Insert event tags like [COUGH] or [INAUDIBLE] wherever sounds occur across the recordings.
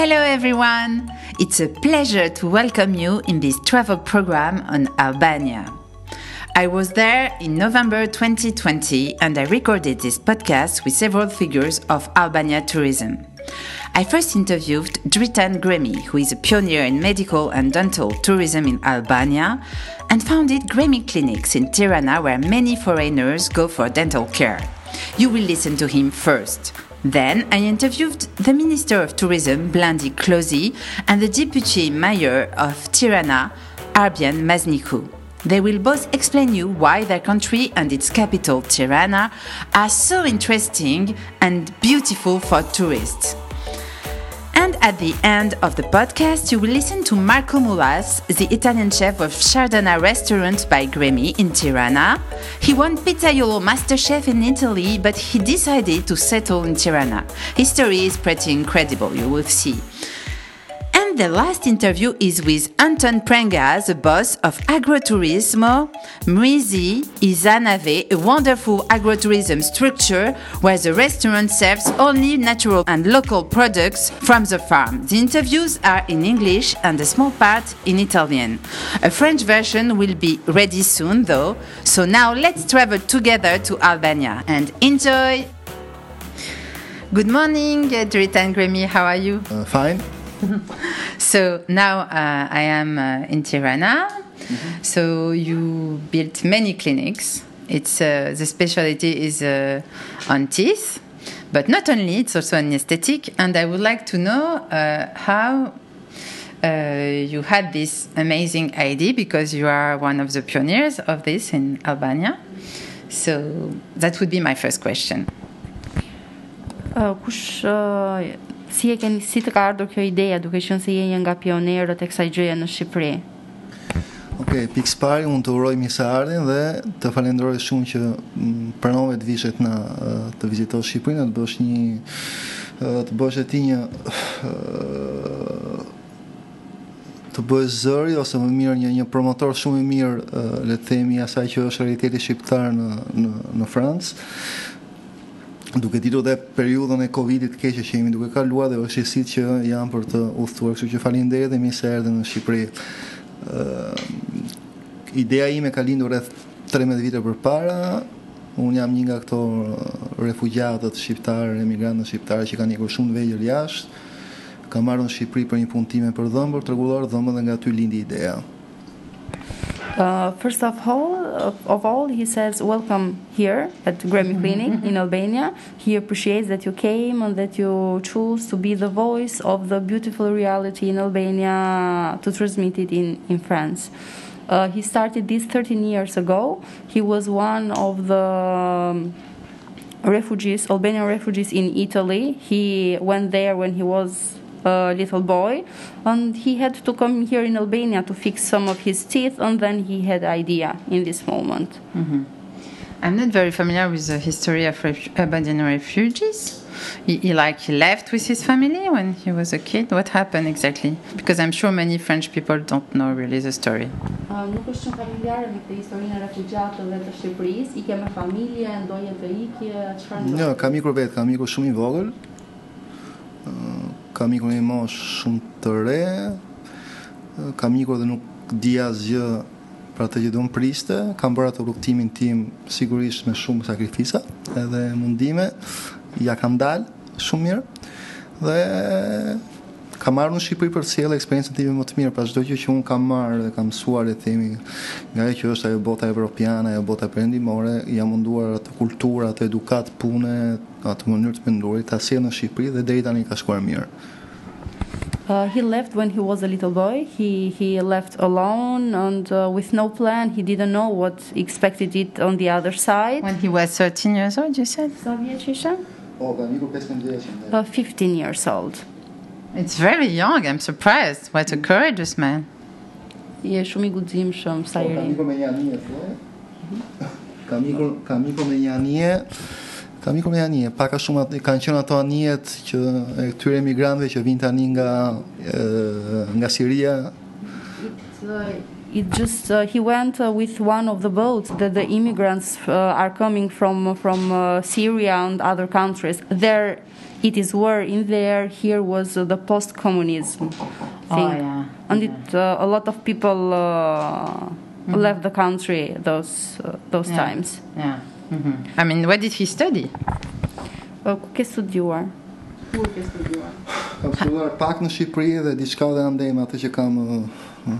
Hello, everyone. It's a pleasure to welcome you in this travel program on Albania. I was there in November 2020 and I recorded this podcast with several figures of Albania tourism. I first interviewed Dritan Gremi, who is a pioneer in medical and dental tourism in Albania, and founded Gremi Clinics in Tirana, where many foreigners go for dental care. You will listen to him first. Then I interviewed the Minister of Tourism, Blandi Klosi, and the Deputy Mayor of Tirana, Arbjan Mazniku. They will both explain you why their country and its capital, Tirana, are so interesting and beautiful for tourists. And at the end of the podcast, you will listen to Marco Mulas, the Italian chef of Chardana restaurant by Gremi in Tirana. He won Pizzaiolo Masterchef in Italy, but he decided to settle in Tirana. His story is pretty incredible, you will see. And the last interview is with Anton Prenga, the boss of Agroturismo Mrizi i Zanave, a wonderful agrotourism structure where the restaurant serves only natural and local products from the farm. The interviews are in English and a small part in Italian. A French version will be ready soon though, so now let's travel together to Albania and enjoy! Good morning, Dritan Gremi, how are you? Uh, fine. So now uh, I am uh, in Tirana. So you built many clinics. It's uh, the specialty is uh, on teeth, but not only. It's also an aesthetic. And I would like to know uh, how uh, you had this amazing idea because you are one of the pioneers of this in Albania. So that would be my first question. Kush uh, si e keni si të ka ardhur kjo ideja duke qenë se je një nga pionerët e kësaj gjëje në Shqipëri? Ok, pikë së pari unë të uroj mirë se ardhin dhe të falenderoj shumë që mm, pranove të vishet në të vizitosh Shqipërinë, të bësh një të bësh e ti një të bësh zëri ose më mirë një një promotor shumë i mirë le të themi asaj që është realiteti shqiptar në në në Francë duke ditur dhe periudhën e Covidit të keqe që jemi duke kaluar dhe vështirësitë që janë për të udhëtuar, kështu që faleminderit dhe mirë se erdhën në Shqipëri. Ë ideja ime ka lindur rreth 13 vite përpara. Unë jam një nga këto refugjatët shqiptarë, emigrantët shqiptarë që kanë ikur shumë vegjël jashtë. Kam marrë në Shqipëri për një punë time për dhëmbër, tregullor dhëmbër dhe nga aty lindi ideja. Uh, first of all, of, all, he says, "Welcome here at Gremi Clinic in Albania." He appreciates that you came and that you choose to be the voice of the beautiful reality in Albania to transmit it in in France. Uh, he started this 13 years ago. He was one of the um, refugees, Albanian refugees in Italy. He went there when he was a little boy, and he had to come here in Albania to fix some of his teeth, and then he had idea in this moment. I'm not very familiar with the history of ref- Albanian refugees. He, he like he left with his family when he was a kid. What happened exactly? Because I'm sure many French people don't know really the story. Uh, nuk është shumë familjare me këtë historinë e refugjatëve të Shqipërisë. Ike me familje, ndoje të ikje, çfarë Jo, kam ikur vetë, kam ikur shumë i vogël. Kam ikur një mosh shumë të re. Kam ikur dhe nuk di asgjë për atë që do më priste. Kam bërë atë rrugtimin tim sigurisht me shumë sakrifisa edhe mundime. Ja kam dalë shumë mirë. Dhe kam marrë në Shqipëri për të sjellë eksperiencën time më të mirë, pas çdo gjë që un kam marrë dhe kam mësuar të themi nga ajo që është ajo bota evropiane, ajo bota perëndimore, jam munduar atë kulturë, atë edukat pune, atë mënyrë të mendurit ta sjell në Shqipëri dhe deri tani ka shkuar mirë. Uh, he left when he was a little boy. He he left alone and uh, with no plan. He didn't know what expected it on the other side. When he was 13 years old, you said? Sa vjeç ishe? Kam ikur 15 vjeç. Uh, 15 years old. It's very young. I'm surprised. What a courageous man. Je shumë i guximshëm sa i Po, kam ri. ikur me një anije, thua? Kam ikur, kam ikur me një anije, kam ikur me një anije, pak a shumë atë, kanë qenë ato anijet që e këtyre emigrantëve që vinë tani nga e, nga Siria, It's uh, it just uh, he went uh, with one of the boats that the immigrants uh, are coming from from uh, Syria and other countries. There, it is war in there. Here was uh, the post-communism thing, Oh, yeah. and it uh, a lot of people uh, left the country those uh, those. Yeah. times. Yeah. Mhm. I mean, what did he study? Uh, ku ke studiuar? Ku ke studiuar? Kam studuar pak në Shqipëri dhe diçka dhe andem atë që kam uh, uh,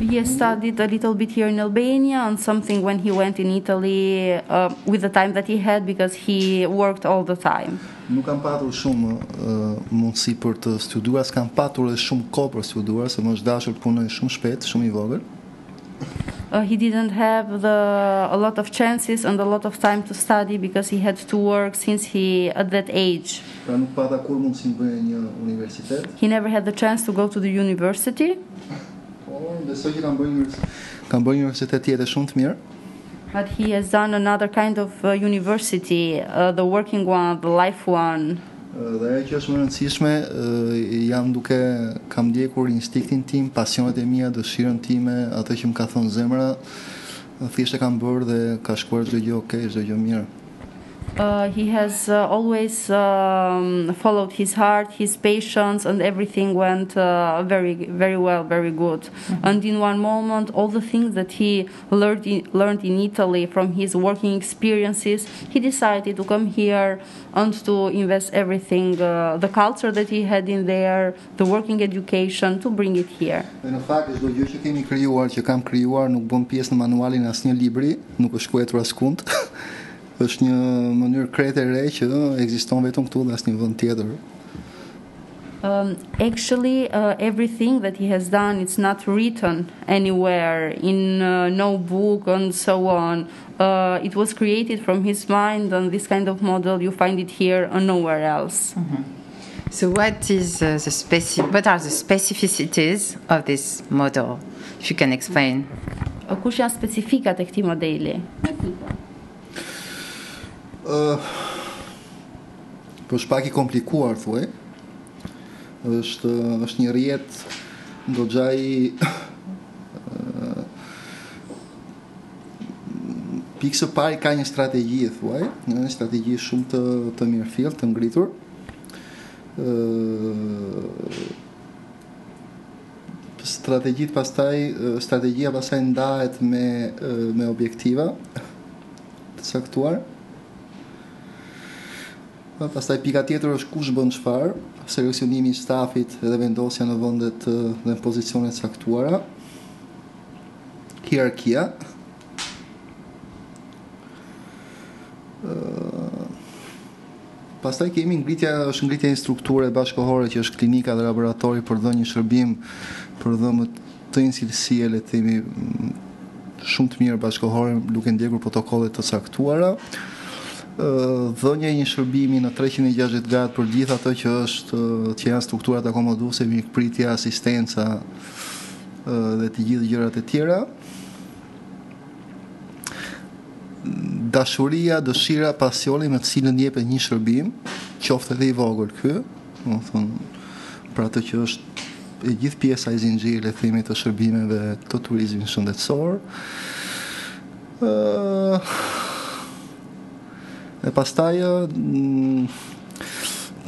He studied a little bit here in Albania and something when he went in Italy uh, with the time that he had because he worked all the time. Nuk kam patur shumë uh, mundësi për të studuar, s'kam patur edhe shumë kohë për studuar, se më është dashur punoj shumë shpejt, shumë i vogël. Uh, he didn't have the, a lot of chances and a lot of time to study because he had to work since he at that age. Pra nuk pata kur mundësi të bëja një universitet. He never had the chance to go to the university, Po, besoj që kam bërë univers- kam bërë universitet tjetër shumë të mirë. but he has done another kind of uh, university, uh, the working one, the life one. Dhe ajo që është më e rëndësishme, jam duke kam ndjekur instinktin tim, pasionet e mia, dëshirën time, atë që më ka thënë zemra, thjesht e kam bërë dhe ka shkuar çdo gjë okay, çdo gjë mirë. Uh, he has uh, always um, followed his heart, his patience, and everything went uh, very, very well, very good. And in one moment, all the things that he learned in, learned in Italy from his working experiences, he decided to come here and to invest everything, uh, the culture that he had in there, the working education, to bring it here. Dhe në fakt çdo gjë që kemi krijuar, që kam krijuar, nuk bën pjesë në manualin asnjë libri, nuk është shkruar askund. [LAUGHS] është një mënyrë krete e re që ekziston vetëm këtu dhe asnjë vend tjetër. Um, actually, uh, everything that he has done, it's not written anywhere in uh, no book and so on. Uh, it was created from his mind, and this kind of model you find it here and nowhere else. So, what is uh, the speci- What are the specificities of this model? If you can explain. Uh, Kush janë specifikat e këtij modeli? Ë po është pak i komplikuar thuaj. Është është një rjet goxha i ë, Pikë së pari ka një strategji, thuaj, një strategji shumë të të mirëfillt, të ngritur. strategjit pastaj strategjia pastaj ndahet me me objektiva të caktuar. Pa, Pastaj pika tjetër është kush bën çfarë, seleksionimi i stafit dhe vendosja në vendet dhe në pozicionet caktuara. Hierarkia. Ë, Pastaj kemi ngritja, është ngritja një strukture bashkëkohore që është klinika dhe laboratori për dhënë një shërbim për dhëmë të njësilësie, le të themi, m, shumë të mirë bashkëkohore duke ndjekur protokolle të caktuara. Dhënia e një shërbimi në 360 gradë për gjithë ato që është që janë strukturat akomoduese, mikpritja, asistenca dhe të gjithë gjërat e tjera. Dashuria, dëshira, pasioni me të cilën jepet një shërbim, qoftë edhe i vogël ky, do të thonë për atë që është e gjithë pjesa e zinxhirit të themi të shërbimeve të turizmit shëndetësor. Ë E pastaj mm,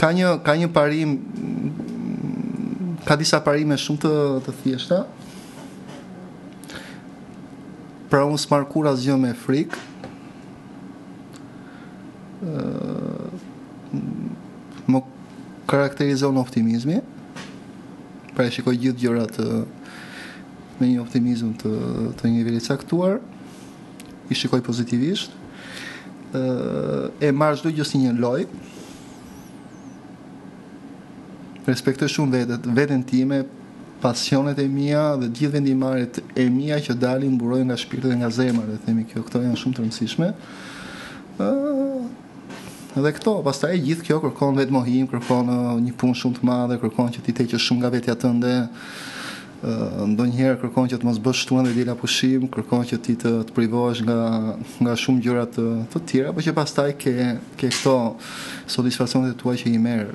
ka një ka një parim ka disa parime shumë të të thjeshta. Pra unë s'mar kur asgjë me frikë. Më karakterizon optimizmi. Pra e shikoj gjithë gjërat me një optimizëm të të një niveli caktuar. I shikoj pozitivisht. E marr çdo gjë si një lojë. Respektoj shumë vetet, veten time, pasionet e mia dhe gjithë vendimarrjet e mia që dalin mburojnë nga shpirti dhe nga zemra, të themi kjo, këto janë shumë të rëndësishme. Ë Dhe këto, pastaj gjithë kjo kërkon vetë mohim, kërkon ë, një punë shumë të madhe, kërkon që ti teqesh shumë nga vetja tënde, ë ndonjëherë kërkon që të mos bësh shtuan dhe dila pushim, kërkon që ti të, të privohesh nga nga shumë gjëra të, të tjera, por që pastaj ke ke këto satisfaksionet tua që i merr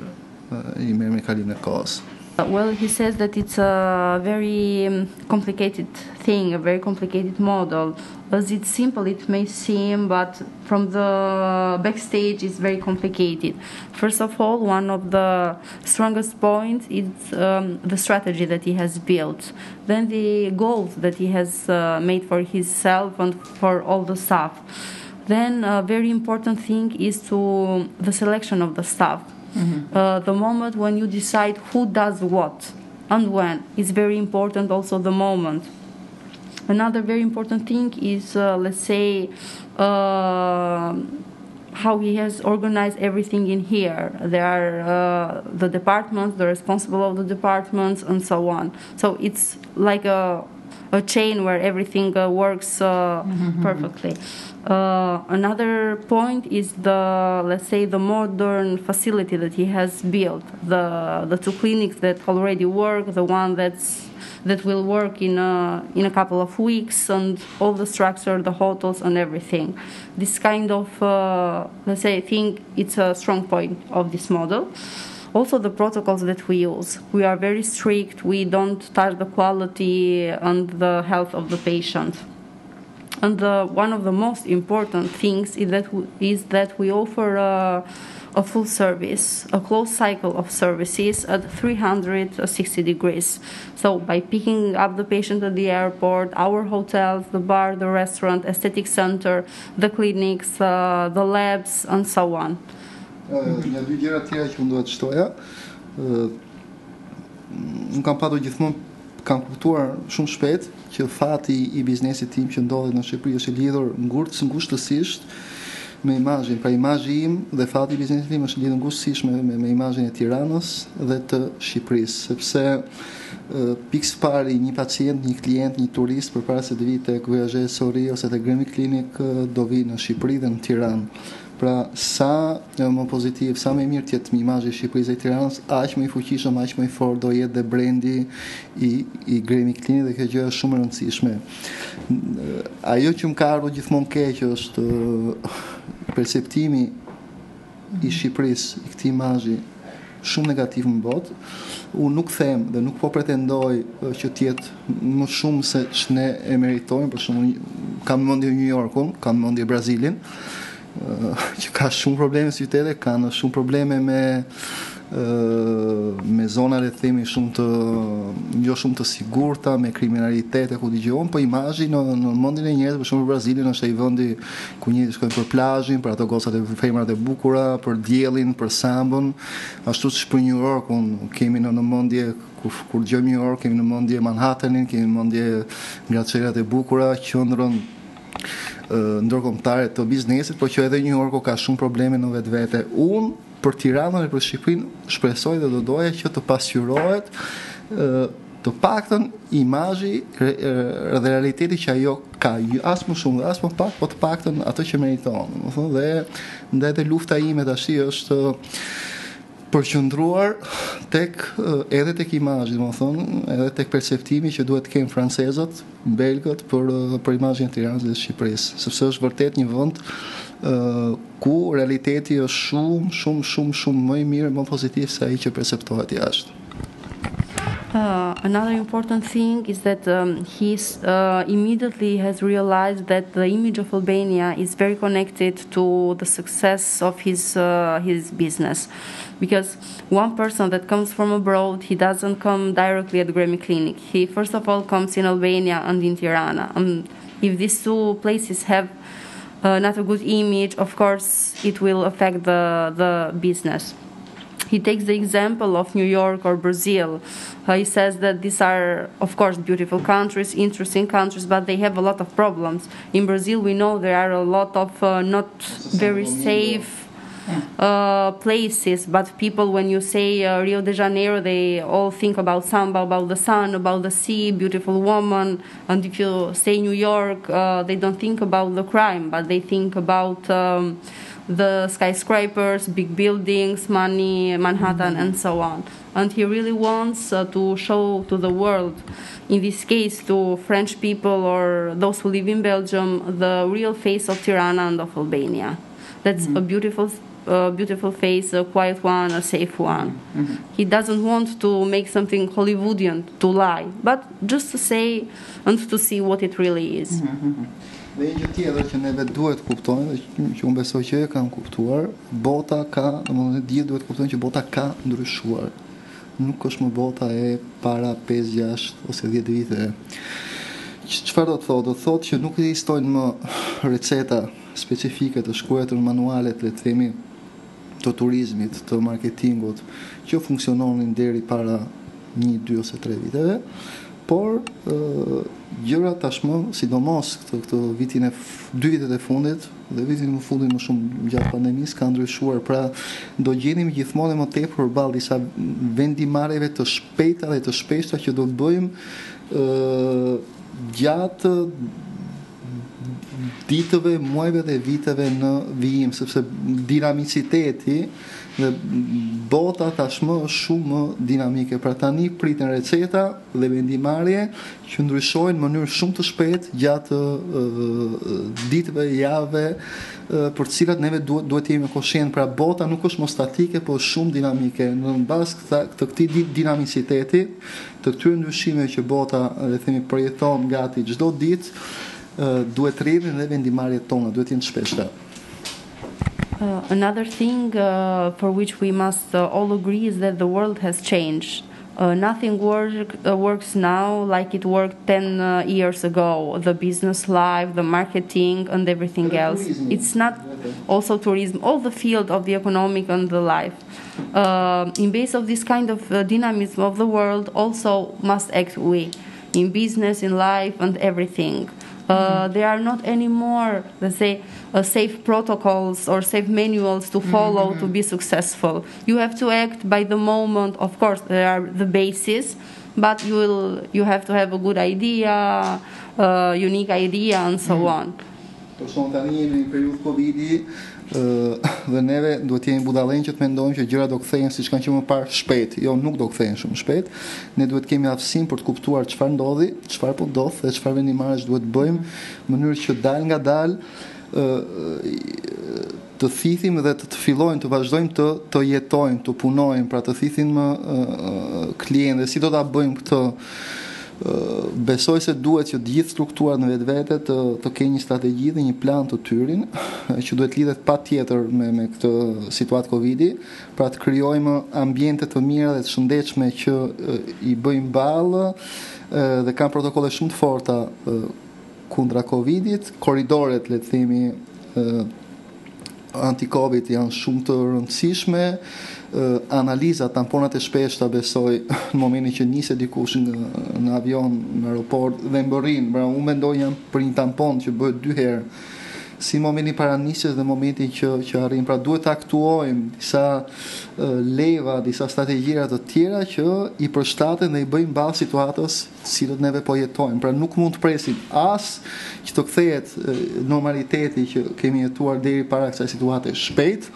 i merr me kalimin e kohës. Well, he says that it's a very um, complicated thing, a very complicated model. As it's simple, it may seem, but from the backstage, it's very complicated. First of all, one of the strongest points is um, the strategy that he has built. Then the goals that he has uh, made for himself and for all the staff. Then a very important thing is to the selection of the staff Mm-hmm. Uh, the moment when you decide who does what and when is very important. Also, the moment. Another very important thing is, uh, let's say, uh, how he has organized everything in here. There are uh, the departments, the responsible of the departments, and so on. So it's like a a chain where everything uh, works uh, mm-hmm. perfectly. Uh, another point is the let's say the modern facility that he has built. The the two clinics that already work the one that's that will work in a in a couple of weeks and all the structure the hotels and everything. This kind of uh, let's say i think it's a strong point of this model. Also the protocols that we use. We are very strict. We don't touch the quality and the health of the patient and the, one of the most important things is that we, is that we offer a, a full service, a closed cycle of services at 360 degrees. So by picking up the patient at the airport, our hotels, the bar, the restaurant, aesthetic center, the clinics, uh, the labs, and so on. Unë kam kuptuar shumë shpejt që fati i biznesit tim që ndodhet në Shqipëri është i lidhur ngurtë ngushtësisht me imazhin, pra imazhi im dhe fati i biznesit tim është lidhur ngushtësisht me me, me imazhin e Tiranës dhe të Shqipërisë, sepse pikës pari një pacient, një klient, një turist përpara se të vijë tek Voyager Sori ose te Gremi Clinic do vi në Shqipëri dhe në Tiranë. Pra sa më pozitiv, sa më mirë tjetë mi imazhi i Shqipërisë dhe Tiranës, aq më i fuqishëm, aq më i fortë do jetë dhe brendi i i Gremi Klini dhe kjo gjë është shumë e rëndësishme. Ajo që më ka ardhur gjithmonë keq është perceptimi i Shqipërisë i këtij imazhi shumë negativ në botë. Unë nuk them dhe nuk po pretendoj që të jetë më shumë se ç'ne e meritojmë, për shembull kam mendje New Yorkun, kam mendje Brazilin që ka shumë probleme si qytete, kanë shumë probleme me me zona le themi shumë të jo shumë të sigurta me kriminalitet e ku dëgjon po imazhi në në mendin e njerëzve për shembull Brazilin është ai vendi ku njerëzit shkojnë për plazhin për ato gocat e femrat e bukura për diellin për sambon ashtu si për New York un kemi në mendje kur kur dëgjojmë New York kemi në mendje Manhattanin kemi në mendje ngjarjerat e bukura qendrën ndërkombëtare të biznesit, por që edhe New Yorku ka shumë probleme në vetvete. Un për Tiranën e për Shqipërinë shpresoj dhe do doja që të pasqyrohet të paktën imazhi dhe realiteti që ajo ka as më shumë dhe as më pak, po të paktën ato që meriton. Do thonë dhe ndaj dhe lufta ime tash është përqendruar tek edhe tek imazhi, do të thonë, edhe tek perceptimi që duhet të kenë francezët, belgët për për imazhin e Tiranës dhe Shqipërisë, sepse është vërtet një vend ë ku realiteti është shumë shumë shumë shumë më i mirë, më pozitiv se ai që perceptohet jashtë. Uh, another important thing is that um, he uh, immediately has realized that the image of Albania is very connected to the success of his uh, his business, because one person that comes from abroad he doesn't come directly at Gremi Clinic. He first of all comes in Albania and in Tirana. Um, if these two places have uh, not a good image, of course it will affect the the business. He takes the example of New York or Brazil. Uh, he says that these are, of course, beautiful countries, interesting countries, but they have a lot of problems. In Brazil, we know there are a lot of uh, not very safe. Uh, places, but people, when you say uh, Rio de Janeiro, they all think about samba, about the sun, about the sea, beautiful woman. And if you say New York, uh, they don't think about the crime, but they think about um, the skyscrapers, big buildings, money, Manhattan, mm-hmm. and so on. And he really wants uh, to show to the world, in this case to French people or those who live in Belgium, the real face of Tirana and of Albania. That's mm-hmm. a beautiful a beautiful face, a quiet one, a safe one. He doesn't want to make something Hollywoodian to lie, but just to say and to see what it really is. Dhe një gjë tjetër që neve duhet kuptojmë dhe që- unë besoj që e kam kuptuar, bota ka, domethënë gjithë duhet kuptojnë që bota ka ndryshuar. Nuk është më bota e para 5, 6 ose 10 viteve. Ç- Çfarë do të thotë? Do të thotë që nuk ekzistojnë më receta specifike të shkruara në manualet, le të themi, të turizmit, të marketingut, që funksiononin deri para 1, 2 ose 3 viteve, por ë gjëra tashmë, sidomos këtë këtë vitin e dy vitet e fundit dhe vitin më fundit më shumë gjatë pandemisë ka ndryshuar. Pra do gjenim gjithmonë më tepër përballë disa vendimarrjeve të shpejta dhe të shpeshta që do të bëjmë ë gjatë ditëve, muajve dhe viteve në vijim, sepse dinamiciteti dhe bota tashmë shumë më dinamike. Pra tani pritën receta dhe vendimarrje që ndryshojnë në mënyrë shumë të shpejtë gjatë ë, ditëve, javëve ë, për të cilat neve duhet duhet të jemi koshient. Pra bota nuk është më statike, por shumë dinamike. Në bazë këta- të këtij di- dinamiciteti, të këtyre ndryshimeve që bota, le të themi, përjeton gati çdo ditë, ë, duhet të rrihen dhe vendimarrjet tona, duhet të jenë të shpeshta. Uh, another thing uh, for which we must uh, all agree is that the world has changed. Uh, nothing work, uh, works now like it worked 10 uh, years ago. The business life, the marketing, and everything else. It's not also tourism, all the field of the economic and the life. Uh, in base of this kind of uh, dynamism of the world, also must act we in business, in life, and everything. Uh, there are not anymore, let's say, uh, safe protocols or safe manuals to follow to be successful. You have to act by the moment. Of course, there are the bases, but you will you have to have a good idea, uh, unique idea, and so on. Për shumë tani jemi në periudhë Covidi, ë dhe neve duhet jemi budallënj që të mendojmë që gjërat do kthehen siç kanë qenë më parë shpejt. Jo, nuk do kthehen shumë shpejt. Ne duhet kemi aftësinë për të kuptuar çfarë ndodhi, çfarë po ndodh dhe çfarë vendimarrësh duhet bëjmë në mënyrë që dal nga dal të thithim dhe të, të fillojmë të vazhdojmë të të jetojmë, të punojmë, pra të thithim më klientë, si do ta bëjmë këtë besoj se duhet që të gjithë strukturat në vetvete të të kenë një strategji dhe një plan të tyrin [LAUGHS] që duhet lidhet patjetër me me këtë situatë Covidi, pra të krijojmë ambiente të mira dhe të shëndetshme që i bëjmë ballë ë, dhe kanë protokolle shumë të forta kundra Covidit, korridoret le të themi anti-Covid janë shumë të rëndësishme, analiza tamponat e shpeshta besoj në momentin që niset dikush në, në avion në aeroport dhe mbërrin, pra unë mendoj jam për një tampon që bëhet dy herë si momenti para nisjes dhe momenti që që arrim. Pra duhet të aktuojmë disa ë, leva, disa strategjira të tjera që i përshtaten dhe i bëjmë ballë situatës cilët neve po jetojmë. Pra nuk mund të presim as që të kthehet ë, normaliteti që kemi jetuar deri para kësaj situate shpejt,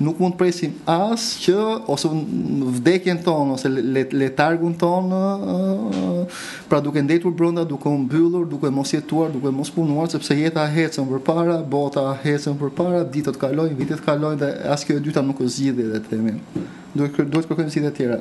nuk mund të presim as që ose vdekjen tonë ose le- letargun tonë pra duke ndetur brenda, duke u mbyllur, duke mos jetuar, duke mos punuar sepse jeta hecën përpara, bota hecën përpara, ditët kalojnë, vitet kalojnë dhe as kjo e dyta nuk është zgjidhje të themi. Duhet duhet kërkojmë zgjidhje tjera.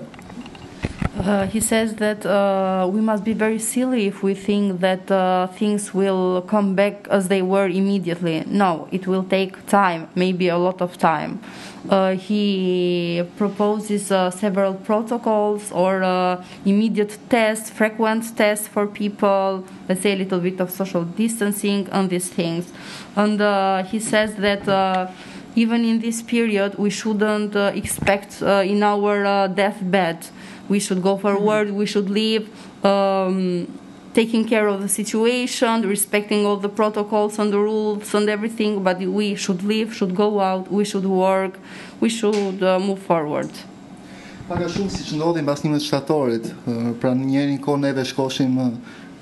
Uh, he says that uh, we must be very silly if we think that uh, things will come back as they were immediately. No, it will take time, maybe a lot of time. Uh, he proposes uh, several protocols or uh, immediate tests, frequent tests for people, let's say a little bit of social distancing and these things. And uh, he says that uh, even in this period, we shouldn't uh, expect uh, in our uh, deathbed. We should go forward, we should live, um, taking care of the situation, respecting all the protocols and the rules and everything, but we should live, should go out, we should work, we should uh, move forward. Paka shumë si që ndodhi mbas 11 shtatorit, ë, pra në njërin kohë neve shkoshim ë,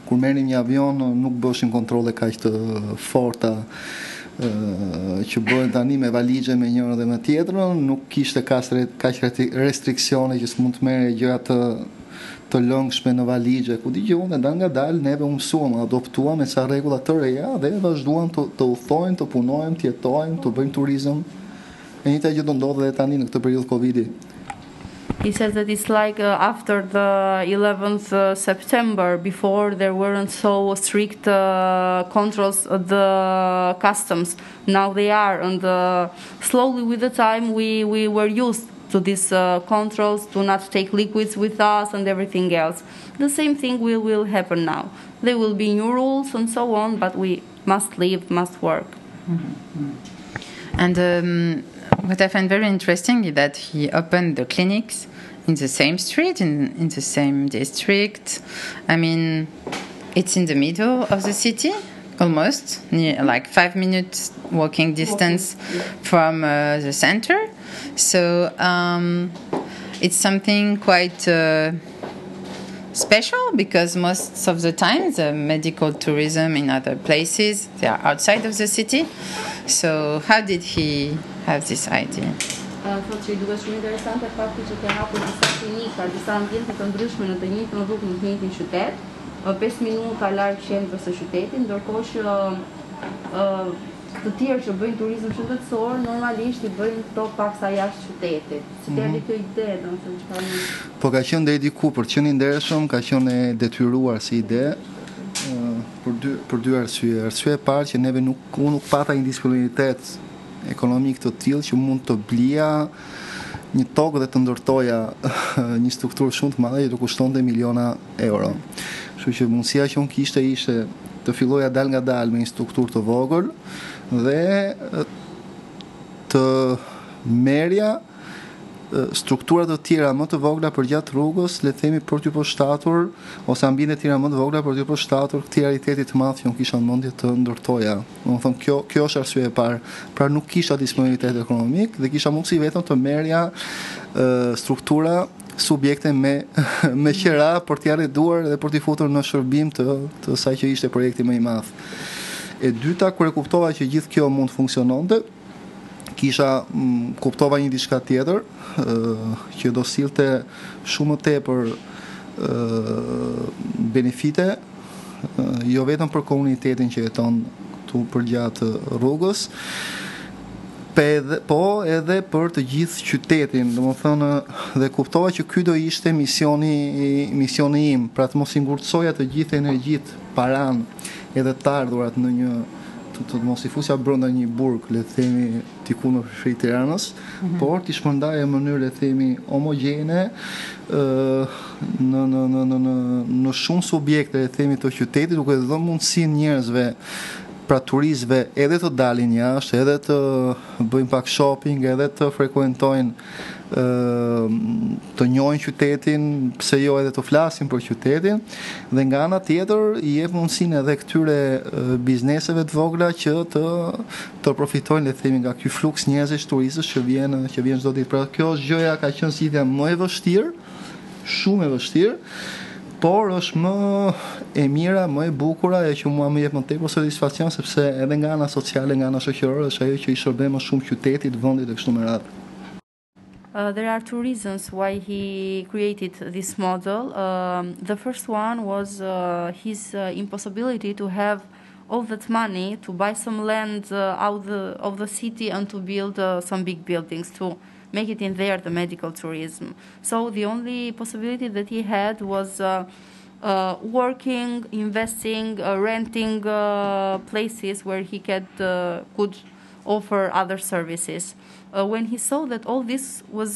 kur merrnim një avion ë, nuk bëshim kontrole kaq të forta që bëhen tani me valixhe me njërin dhe me tjetrën, nuk kishte kaq re- kaq reti- restriksione që s'mund të merre gjëra të të lëngshme në valixhe, ku dëgjuan dhe nga dalë neve u mësuam, adoptuam me sa rregulla të reja dhe vazhduam të, të udhtojmë, të punojmë, të jetojmë, të bëjmë turizëm E njëjta gjë do ndodhë edhe tani në këtë periudhë Covidi. He says that it's like uh, after the 11th uh, September, before there weren't so strict uh, controls of the customs. Now they are, and uh, slowly with the time we, we were used to these uh, controls to not take liquids with us and everything else. The same thing will, will happen now. There will be new rules and so on, but we must live, must work. And um, what I find very interesting is that he opened the clinics in the same street, in, in the same district. I mean, it's in the middle of the city, almost, near, like five minutes walking distance from uh, the center. So um, it's something quite. Uh, special because most of the time the medical tourism in other places they are outside of the city so how did he have this idea shumë interesante fakti që ke hapur disa klinika, disa të ndryshme në të njëjtën rrugë në të njëjtin qytet, 5 minuta larg qendrës së qytetit, ndërkohë që të tjerë që bëjnë turizëm shëndetësor normalisht i bëjnë këto paksa jashtë qytetit. Si të erdhi kjo ide, domethënë çfarë më Po ka qenë deri diku për të qenë i ndershëm, ka qenë e detyruar si ide për dy për dy arsye. Arsye e parë që neve nuk unë nuk pata një disponibilitet ekonomik të tillë që mund të blija një tokë dhe të ndërtoja [LAUGHS] një strukturë shumë të madhe që të kushtonte miliona euro. Kështu që mundësia që unë kishte ishte të filloja dal nga dal me një strukturë të vogël dhe të merja struktura të tjera më të vogla për gjatë rrugës, le të themi për t'ju përshtatur ose ambiente të tjera më të vogla për t'ju përshtatur këtij realiteti të madh që unë kisha në mendje të ndërtoja. Do të thonë kjo kjo është arsye e parë. Pra nuk kisha disponibilitet ekonomik dhe kisha mundësi vetëm të merja ë, struktura subjekte me [LAUGHS] me qira për t'i arrituar dhe për t'i futur në shërbim të të saj që ishte projekti më i madh. E dyta kur e kuptova që gjithë kjo mund funksiononte, kisha mm, kuptova një diçka tjetër ë që do sillte shumë më tepër ë benefite jo vetëm për komunitetin që jeton këtu përgjatë rrugës, pe edhe, po edhe për të gjithë qytetin, do më thënë, dhe kuptova që ky do ishte misioni, misioni im, pra të mos i ngurtësoja të gjithë energjit, paran, edhe të ardhurat në një të, të mos i fusja brenda një burg, le të themi tiku në shri Tiranës, por t'i shpërndaj në mënyrë le të themi homogjene ë në në në në në në shumë subjekte le të themi të qytetit, duke dhënë mundësi njerëzve pra turistëve edhe të dalin jashtë, edhe të bëjnë pak shopping, edhe të frekuentojnë të njohin qytetin, pse jo edhe të flasin për qytetin, dhe nga ana tjetër i jep mundësinë edhe këtyre bizneseve të vogla që të të profitojnë le të themi nga ky fluks njerëzish turistësh që vjen që vjen çdo ditë. Pra kjo është gjëja ka qenë zgjidhja më e vështirë, shumë e vështirë, por është më e mira, më e bukura e që mua më jep më tepër satisfaksion sepse edhe nga ana sociale, nga ana shoqërore është ajo që i shërben më shumë qytetit, vendit e kështu me radhë. Uh, there are two reasons why he created this model. Um, the first one was uh, his uh, impossibility to have all that money to buy some land uh, out the, of the city and to build uh, some big buildings to make it in there the medical tourism. So the only possibility that he had was uh, uh, working, investing, uh, renting uh, places where he could, uh, could offer other services. Uh, when he saw that all this was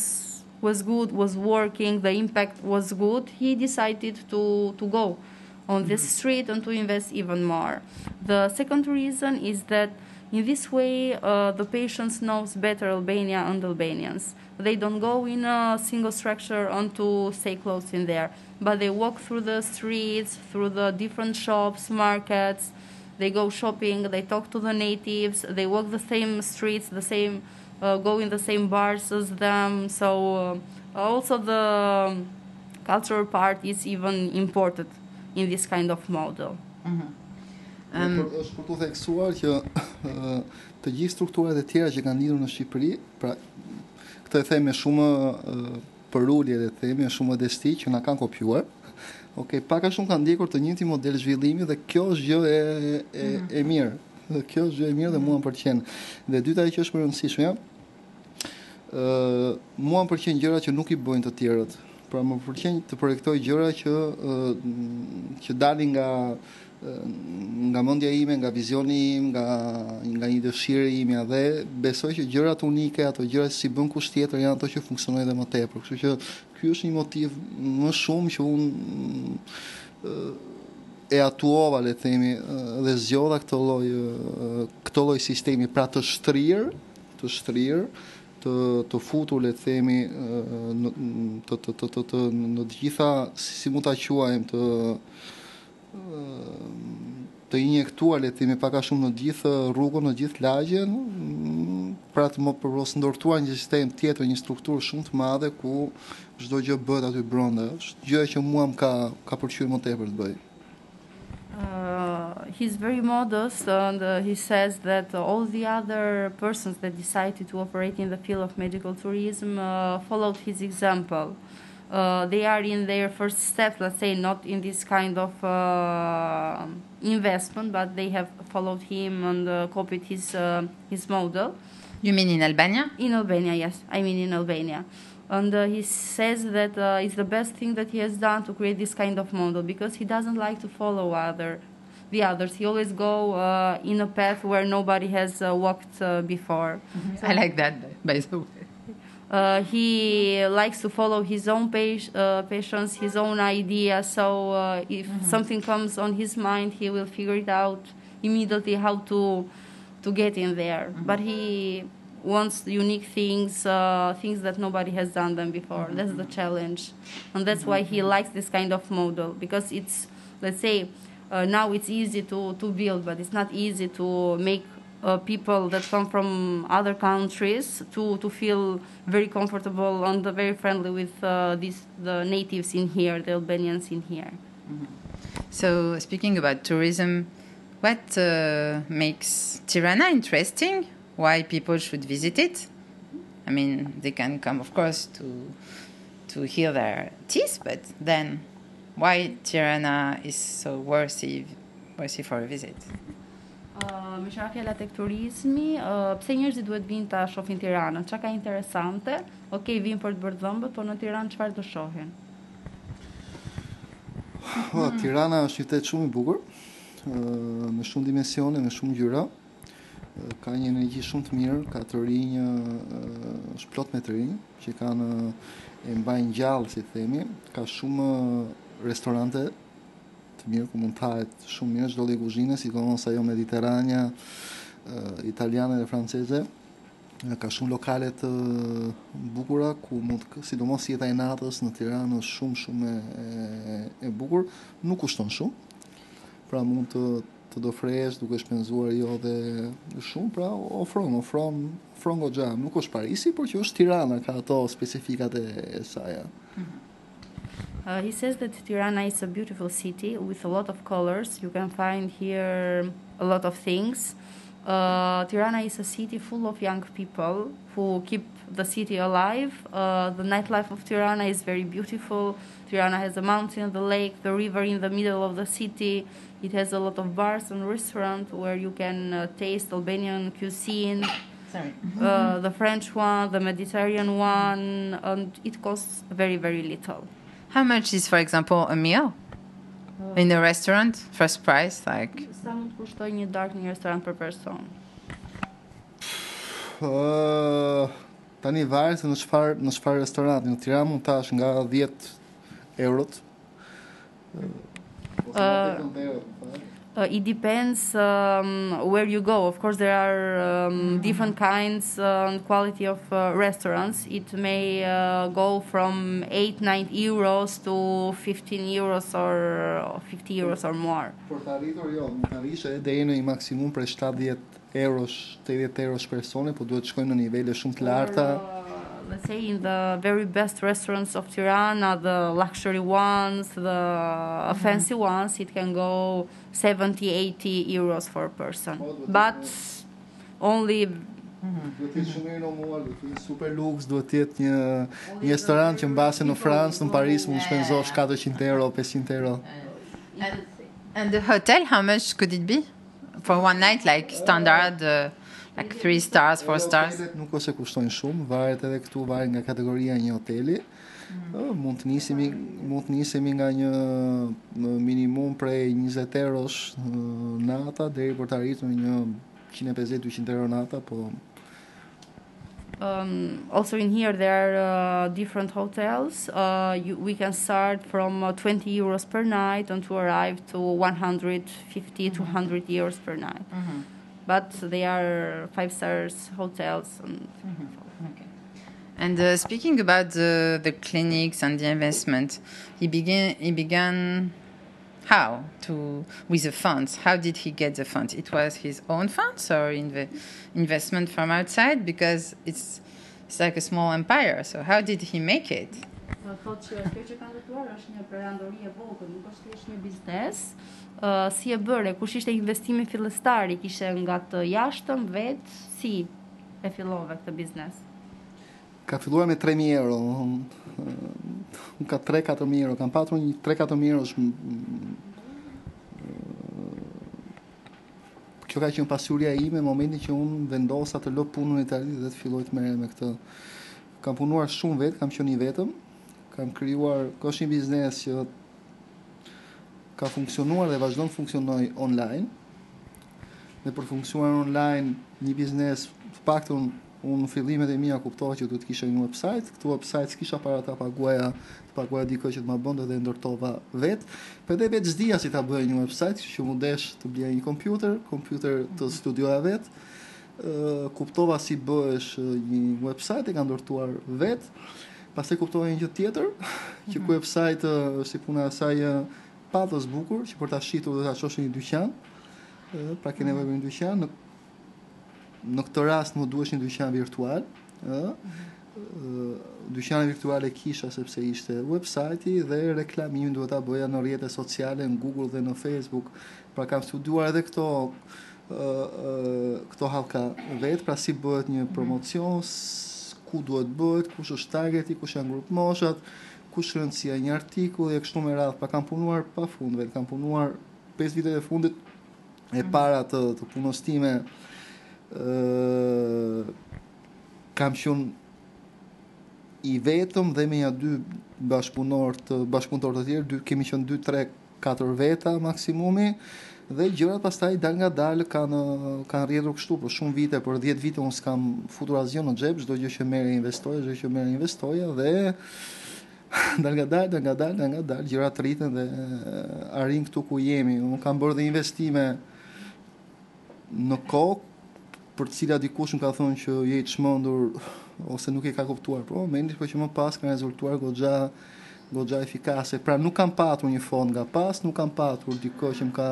was good, was working, the impact was good, he decided to, to go on this street and to invest even more. The second reason is that in this way uh, the patients knows better Albania and Albanians. They don't go in a single structure and to stay close in there, but they walk through the streets, through the different shops, markets. They go shopping, they talk to the natives, they walk the same streets, the same, uh, go in the same bars as them. So uh, also the cultural part is even important in this kind of model. Um, Por, është për të theksuar që ë, [CLEARS THROAT] të gjithë strukturat e tjera që kanë lidhur në Shqipëri, pra këtë e them me shumë ë, përulje dhe themi, shumë modesti që na kanë kopjuar. [LAUGHS] Okej, pak a shumë kanë ndjekur të njëjtin model zhvillimi dhe kjo është gjë e e, e mirë. Dhe kjo është gjë e mirë dhe mua më pëlqen. Dhe dyta që është më e rëndësishme, ë mua më pëlqejnë gjëra që nuk i bëjnë të tjerët. Pra më pëlqen të projektoj gjëra që ë që dalin nga nga mendja ime, nga vizioni im, nga nga një dëshirë ime dhe besoj që gjërat unike, ato gjëra si bën kusht tjetër janë ato që funksionojnë edhe më tepër. Kështu që ky është një motiv më shumë që unë ë, e atuova le të themi dhe zgjodha këtë lloj këtë lloj sistemi pra të shtrirë, të shtrirë të të futur le të themi në të të të të, në të gjitha si, si mund ta quajmë të të injektuar le të themi pak a shumë në gjithë rrugën, në gjithë lagjen, m, pra të më përpos ndortuar një sistem tjetër, një strukturë shumë të madhe ku çdo gjë bëhet aty brenda. Është gjë që mua më ka ka pëlqyer më tepër të bëj. Uh, he's very modest and uh, he says that all the other persons that decided to operate in the field of medical tourism uh, followed his example. Uh, they are in their first steps, let's say, not in this kind of uh, investment, but they have followed him and uh, copied his uh, his model. You mean in Albania? In Albania, yes. I mean in Albania. And uh, he says that uh, it's the best thing that he has done to create this kind of model because he doesn't like to follow other the others. He always go uh, in a path where nobody has uh, walked uh, before. [LAUGHS] I like that, by the way. Uh, he likes to follow his own pa- uh, passions, his own idea. So uh, if something comes on his mind, he will figure it out immediately how to to get in there. But he wants unique things, uh, things that nobody has done them before. That's the challenge, and that's why he likes this kind of model because it's let's say uh, now it's easy to to build, but it's not easy to make uh, people that come from other countries to, to feel very comfortable and very friendly with uh, these the natives in here, the Albanians in here. So, speaking about tourism, what uh, makes Tirana interesting? Why people should visit it? I mean, they can come, of course, to to hear their teeth, but then why Tirana is so worthy worthy for a visit? Uh, me qëra fjalla tek turizmi, uh, pse njerëzit duhet vinë ta shohin Tiranën? Çka ka interesante? Okej, vinë për të bërë dhëmbët, por në Tiranë çfarë do shohin? Po, Tirana është qytet shumë i bukur, ë, me shumë dimensione, me shumë ngjyra. ë, Ka një energji shumë të mirë, ka të rinj, ë, është plot me të rinj, që kanë e mbajnë gjallë, si themi. Ka shumë restorante të mirë ku mund tahet shumë mirë çdo lloj kuzhine, sidomos ajo mediterrania, ë, italiane dhe franceze. Ka shumë lokale të bukura ku mund të- sidomos jeta e natës në Tiranë është shumë shumë e, e, bukur, nuk kushton shumë. Pra mund të të do fresh duke shpenzuar jo dhe shumë, pra ofron, ofron, ofron goxha. Nuk është Parisi, por që është Tirana, ka ato specifikat e, e saj. Uh, he says that Tirana is a beautiful city with a lot of colors. You can find here a lot of things. Uh, Tirana is a city full of young people who keep the city alive. Uh, the nightlife of Tirana is very beautiful. Tirana has a mountain, the lake, the river in the middle of the city. It has a lot of bars and restaurants where you can uh, taste Albanian cuisine Sorry. uh, the French one, the Mediterranean one, and it costs very, very little. How much is, for example, a meal in a restaurant? First price, like Sa mund të kushtoj një darkë një restorant për person? Ë, [SIGHS] tani varet se në çfarë në çfarë restoranti. Në Tiranë mund tash nga 10 eurot. Ë, Uh, it depends um, where you go. Of course, there are um, different kinds uh, and quality of uh, restaurants. It may uh, go from 8, 9 euros to 15 euros or 50 euros or more. Për të arritur jo, mund të arrish edhe në një maksimum për 70 euros, 80 euros personi, po duhet të shkojmë në nivele shumë të larta. Or, uh, let's say in the very best restaurants of Tirana, the luxury ones, the fancy ones, it can go 70, 80 euros for a person. But only Duhet të jetë shumë i rinomuar, duhet të jetë super lux, duhet të jetë një një restorant që mbase në Francë, në Paris mund shpenzosh 400 euro, 500 euro. And the hotel, how much could it be for one night, like standard, uh, Like three stars, four Edhe stars. hotelet Nuk ose kushtojnë shumë, varet edhe këtu varet nga kategoria e një hoteli. Ë, Mund të nisemi mund të nisemi nga një minimum prej 20 eurosh nata deri për të arritur në një 150-200 euro nata, po Um, also in here there are uh, different hotels. Uh, you, we can start from uh, 20 euros per night and to arrive to 150, 200 euros per night. But they are five stars hotels. And And uh, speaking about the, the clinics and the investment, he began he began how to with the funds. How did he get the funds? It was his own funds or inve- investment from outside because it's it's like a small empire. So how did he make it? Thotë që kjo që kanë ndërtuar është një perandori e vogël, nuk është thjesht një biznes. Uh, si e bëre, kush ishte investimi fillestar, i kishe nga të jashtëm vet, si e fillove këtë biznes? ka filluar me 3000 euro. Unë ka 3-4000 euro, kam patur një 3-4000 euro. është, Kjo ka qenë pasuria ime në momentin që unë vendosa të lë punën në Itali dhe të filloj të merrem me këtë. Kam punuar shumë vetë, kam qenë i vetëm, kam krijuar, është një biznes që ka funksionuar dhe vazhdon të funksionoj online. Dhe për funksionuar online një biznes, të paktën unë në fillimet e mia kuptova që duhet kisha një website, këtë website s'kisha para ta paguaja, të paguaja dikë që të ma bënte dhe ndërtova vetë. Për dhe vetë zdia si ta bëja një website, që mu desh të blej një kompjuter, kompjuter të studioja vetë, ë, kuptova si bëhesh një website e ka ndërtuar vetë, pastaj kuptova një gjë tjetër, [LAUGHS] që ku website ë, si puna e saj ë, patës bukur, që për ta shitur dhe ta çosh në një dyqan, pra ke nevojë për një dyqan, në në këtë rast më duhesh një dyqan virtual, ë, ë, dyqanin virtual e kisha sepse ishte website-i dhe reklamimin duhet ta bëja në rrjete sociale, në Google dhe në Facebook. Pra kam studiuar edhe këto këto hallka vet, pra si bëhet një promocion, s- ku duhet bëhet, kush është targeti, kush janë grup moshat, kush rëndësia një artikulli e kështu me radhë. Pa kam punuar pa fund, vet kam punuar 5 vitet e fundit e para të, të punës time ë kam qenë i vetëm dhe me ja dy bashkëpunor të bashkëpunëtor të tjerë, dy kemi qenë 2 3 4 veta maksimumi dhe gjërat pastaj dal nga dal kanë kanë rrjedhur kështu për shumë vite, për 10 vite unë s'kam futur asgjë në xhep, çdo gjë që merr investoj, çdo gjë që merr investoja dhe [SIGHS] dal nga dal, dal nga dal, dal nga dal, gjërat rriten dhe eh, arrin këtu ku jemi. Unë kam bërë dhe investime në kokë për të cilat dikush më ka thonë që je i çmendur [SIGHS] ose nuk e ka kuptuar, por momentin po që më pas kanë rezultuar goxha goxha efikase. Pra nuk kam patur një fond nga pas, nuk kam patur dikë që më ka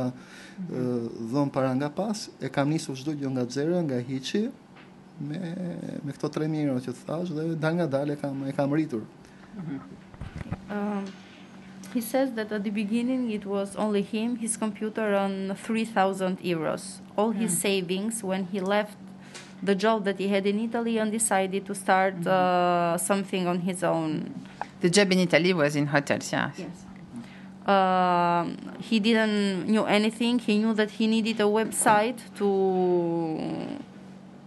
dhënë para nga pas, e kam nisur çdo gjë nga zero, nga hiçi me me këto 3000 euro që thash dhe dal nga dal e kam e kam rritur. Um, he says that at the beginning it was only him, his computer on 3,000 euros. All his savings when he left the job that he had in Italy and decided to start uh, something on his own. The job in Italy was in hotels, yeah. Yes. Um he didn't knew anything. He knew that he needed a website to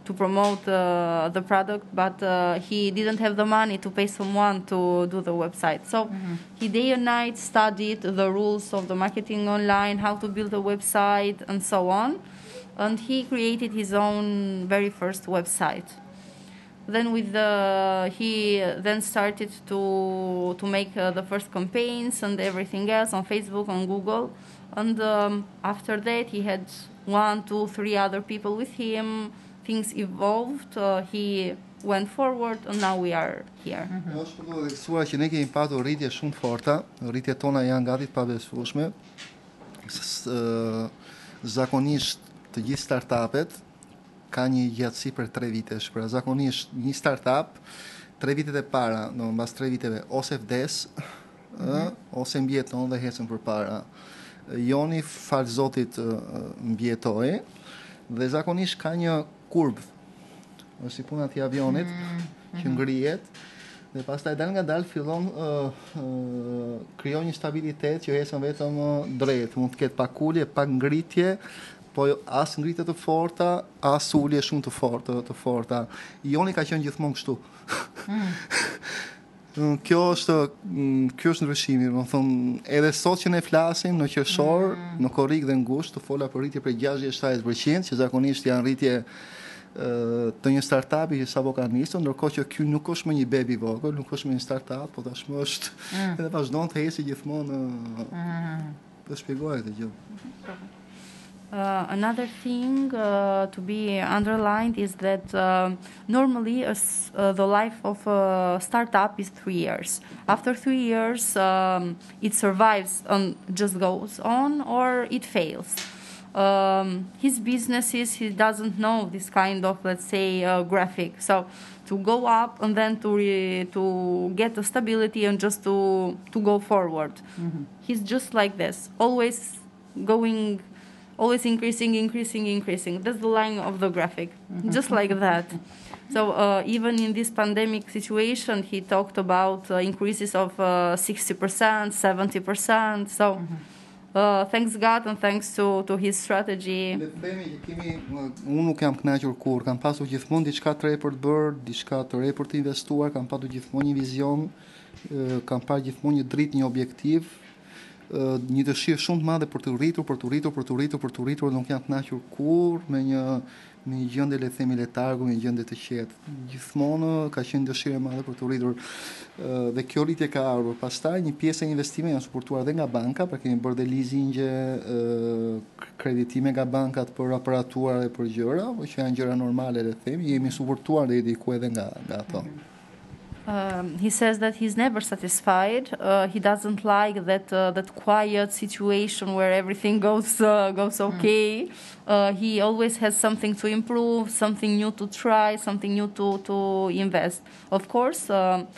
to promote uh, the product, but uh, he didn't have the money to pay someone to do the website. So he day and night studied the rules of the marketing online, how to build a website, and so on. And he created his own very first website. Then with the he then started to to make uh, the first campaigns and everything else on Facebook on Google. And um, after that he had one two three other people with him. Things evolved. Uh, he went forward and now we are here. Jo, është për të dheksuar që ne kemi patur rritje shumë të forta, rritjet tona janë gati të pabesueshme. Ë, Zakonisht të gjithë startupet ka një gjatësi për 3 vitesh. Pra zakonisht një startup 3 vitet e para, do mbas 3 viteve ose vdes, ë, ose mbjeton dhe hecën përpara. Joni fal Zotit mbjetoi dhe zakonisht ka një kurbë. Është si puna e avionit që ngrihet dhe pastaj dal nga dal fillon uh, uh, krijon një stabilitet që ecën vetëm uh, drejt, mund të ketë pak ulje, pak ngritje, po as ngritje të forta, as ulje shumë të forta, të forta. Joni ka qenë gjithmonë kështu. Mm, [LAUGHS] Kjo është mm, kjo është ndryshimi, do të thonë, edhe sot që ne flasim në qershor, në korrik dhe ngushtë, të fola për rritje për 60-70%, që zakonisht janë rritje të një startupi që sapo ka nisur, ndërkohë që ky nuk është më një bebi vogël, nuk është më një startup, po tashmë është edhe vazhdon të hesi gjithmonë ë, po shpjegoj këtë gjë. Uh, another thing uh, to be underlined is that uh, normally uh, the life of a startup is three years. After three years, um, it survives and just goes on, or it fails. Um, his businesses, he doesn't know this kind of, let's say, uh, graphic. So to go up and then to re- to get a stability and just to to go forward. He's just like this, always going always increasing, increasing, increasing. That's the line of the graphic, just like that. So uh, even in this pandemic situation, he talked about uh, increases of uh, 60%, 70%. So uh, thanks God and thanks to, to his strategy. Le të themi që kemi unë nuk jam kënaqur kur, kam pasur gjithmonë diçka të re për të bërë, diçka të re për të investuar, kam pasur gjithmonë një vizion, ë, kam parë gjithmonë një dritë, një objektiv, një dëshirë shumë të madhe për të rritur, për të rritur, për të rritur, për të rritur, nuk jam kënaqur kur me një me një gjendje le të themi letargu, një gjendje të qetë. Gjithmonë ka qenë dëshirë e madhe për të rritur dhe kjo rritje ka ardhur. Pastaj një pjesë e investimeve janë suportuar edhe nga banka, pra kemi bërë dhe ë, kreditime nga bankat për aparatura dhe për gjëra, që janë gjëra normale le të themi, jemi suportuar dhe i diku edhe nga nga ato. Um, he says that he's never satisfied. Uh, he doesn't like that uh, that quiet situation where everything [LAUGHS] goes uh, goes okay. Uh, he always has something to improve, something new to try, something new to to invest. Of course, um,